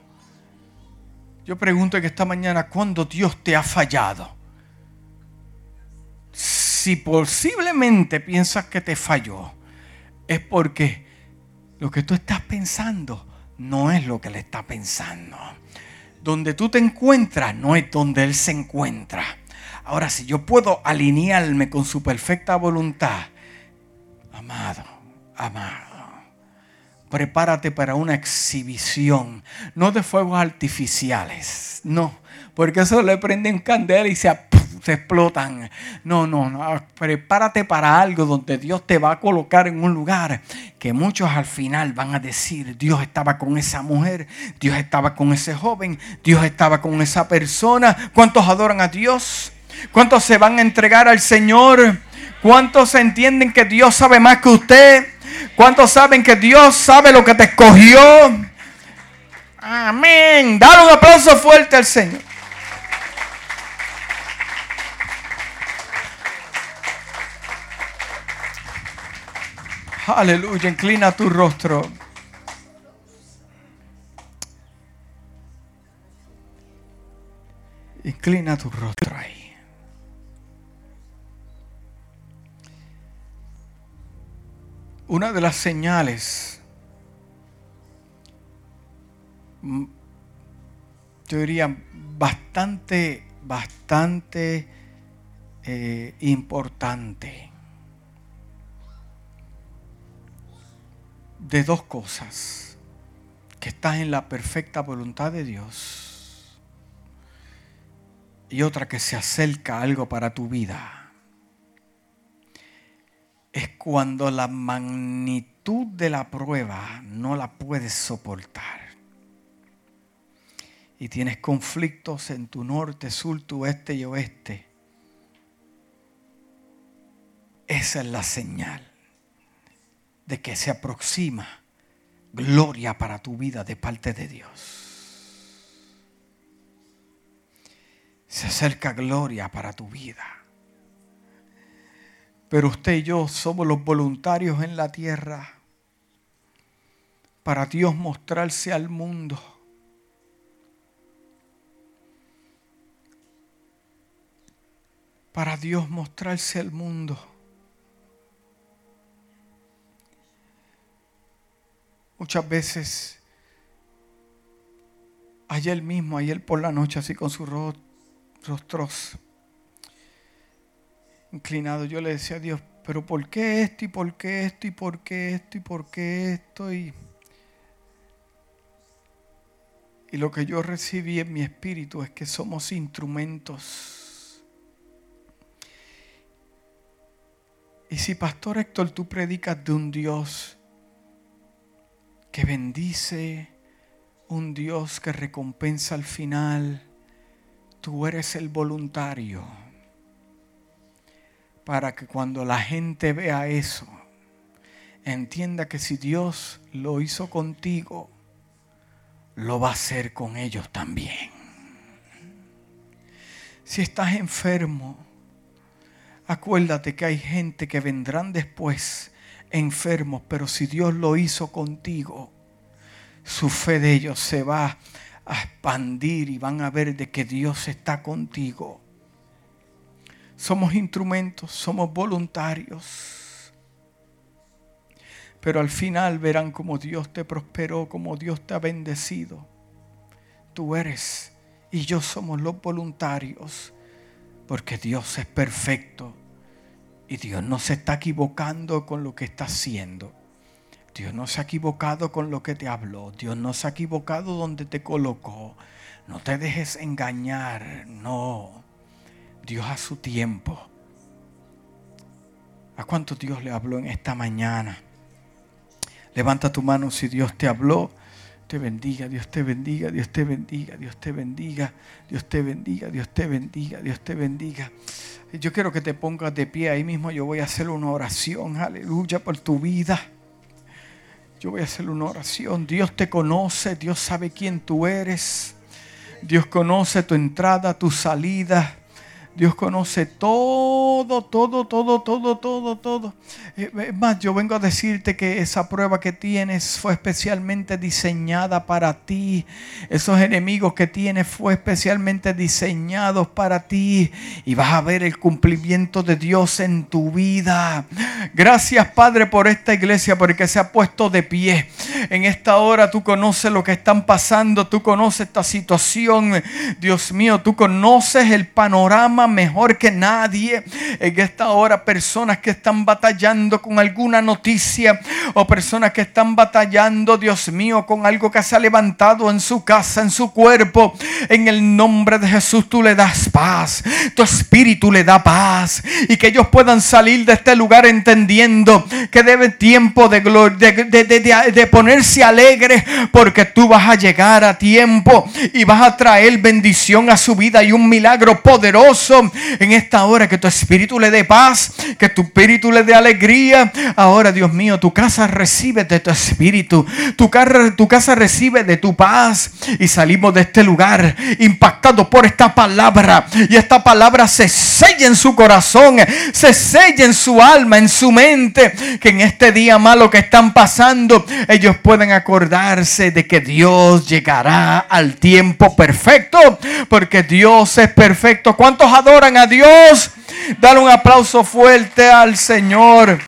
Yo pregunto que esta mañana, ¿cuándo Dios te ha fallado? Si posiblemente piensas que te falló, es porque lo que tú estás pensando no es lo que le está pensando. Donde tú te encuentras no es donde Él se encuentra. Ahora, si yo puedo alinearme con su perfecta voluntad, amado, amado, prepárate para una exhibición, no de fuegos artificiales, no, porque eso le prenden candela y se se explotan. No, no, no. Prepárate para algo donde Dios te va a colocar en un lugar que muchos al final van a decir, Dios estaba con esa mujer, Dios estaba con ese joven, Dios estaba con esa persona. ¿Cuántos adoran a Dios? ¿Cuántos se van a entregar al Señor? ¿Cuántos entienden que Dios sabe más que usted? ¿Cuántos saben que Dios sabe lo que te escogió? Amén. Dale un aplauso fuerte al Señor. Aleluya, inclina tu rostro. Inclina tu rostro ahí. Una de las señales yo diría, bastante, bastante eh, importante. De dos cosas. Que estás en la perfecta voluntad de Dios. Y otra que se acerca algo para tu vida. Es cuando la magnitud de la prueba no la puedes soportar y tienes conflictos en tu norte, sur, tu este y oeste, esa es la señal de que se aproxima gloria para tu vida de parte de Dios. Se acerca gloria para tu vida. Pero usted y yo somos los voluntarios en la tierra para Dios mostrarse al mundo para Dios mostrarse al mundo. Muchas veces, ayer mismo, ayer por la noche, así con sus rostros inclinados, yo le decía a Dios, pero ¿por qué esto y por qué esto y por qué esto y por qué esto? Y, y lo que yo recibí en mi espíritu es que somos instrumentos Y si, Pastor Héctor, tú predicas de un Dios que bendice, un Dios que recompensa al final, tú eres el voluntario para que cuando la gente vea eso, entienda que si Dios lo hizo contigo, lo va a hacer con ellos también. Si estás enfermo, Acuérdate que hay gente que vendrán después enfermos, pero si Dios lo hizo contigo, su fe de ellos se va a expandir y van a ver de que Dios está contigo. Somos instrumentos, somos voluntarios. Pero al final verán como Dios te prosperó, como Dios te ha bendecido. Tú eres y yo somos los voluntarios, porque Dios es perfecto y Dios no se está equivocando con lo que está haciendo. Dios no se ha equivocado con lo que te habló. Dios no se ha equivocado donde te colocó. No te dejes engañar. No. Dios a su tiempo. ¿A cuánto Dios le habló en esta mañana? Levanta tu mano si Dios te habló te bendiga, Dios te bendiga, Dios te bendiga, Dios te bendiga, Dios te bendiga, Dios te bendiga, Dios te bendiga. Yo quiero que te pongas de pie ahí mismo. Yo voy a hacer una oración, aleluya, por tu vida. Yo voy a hacer una oración. Dios te conoce, Dios sabe quién tú eres. Dios conoce tu entrada, tu salida. Dios conoce todo, todo, todo, todo, todo, todo. Eh, es más, yo vengo a decirte que esa prueba que tienes fue especialmente diseñada para ti. Esos enemigos que tienes fue especialmente diseñados para ti. Y vas a ver el cumplimiento de Dios en tu vida. Gracias Padre por esta iglesia, porque se ha puesto de pie. En esta hora tú conoces lo que están pasando, tú conoces esta situación. Dios mío, tú conoces el panorama mejor que nadie. En esta hora personas que están batallando con alguna noticia o personas que están batallando, Dios mío, con algo que se ha levantado en su casa, en su cuerpo. En el nombre de Jesús tú le das paz. Tu espíritu le da paz. Y que ellos puedan salir de este lugar entendiendo que debe tiempo de, gloria, de, de ponerse alegre porque tú vas a llegar a tiempo y vas a traer bendición a su vida y un milagro poderoso en esta hora, que tu espíritu le dé paz, que tu espíritu le dé alegría. Ahora, Dios mío, tu casa recibe de tu espíritu, tu, tu casa recibe de tu paz. Y salimos de este lugar impactados por esta palabra. Y esta palabra se sella en su corazón, se sella en su alma, en su mente, que en este día malo que están pasando, ellos pueden acordarse de que Dios llegará al tiempo perfecto, porque Dios es perfecto. ¿Cuántos adoran a Dios. Dale un aplauso fuerte al Señor.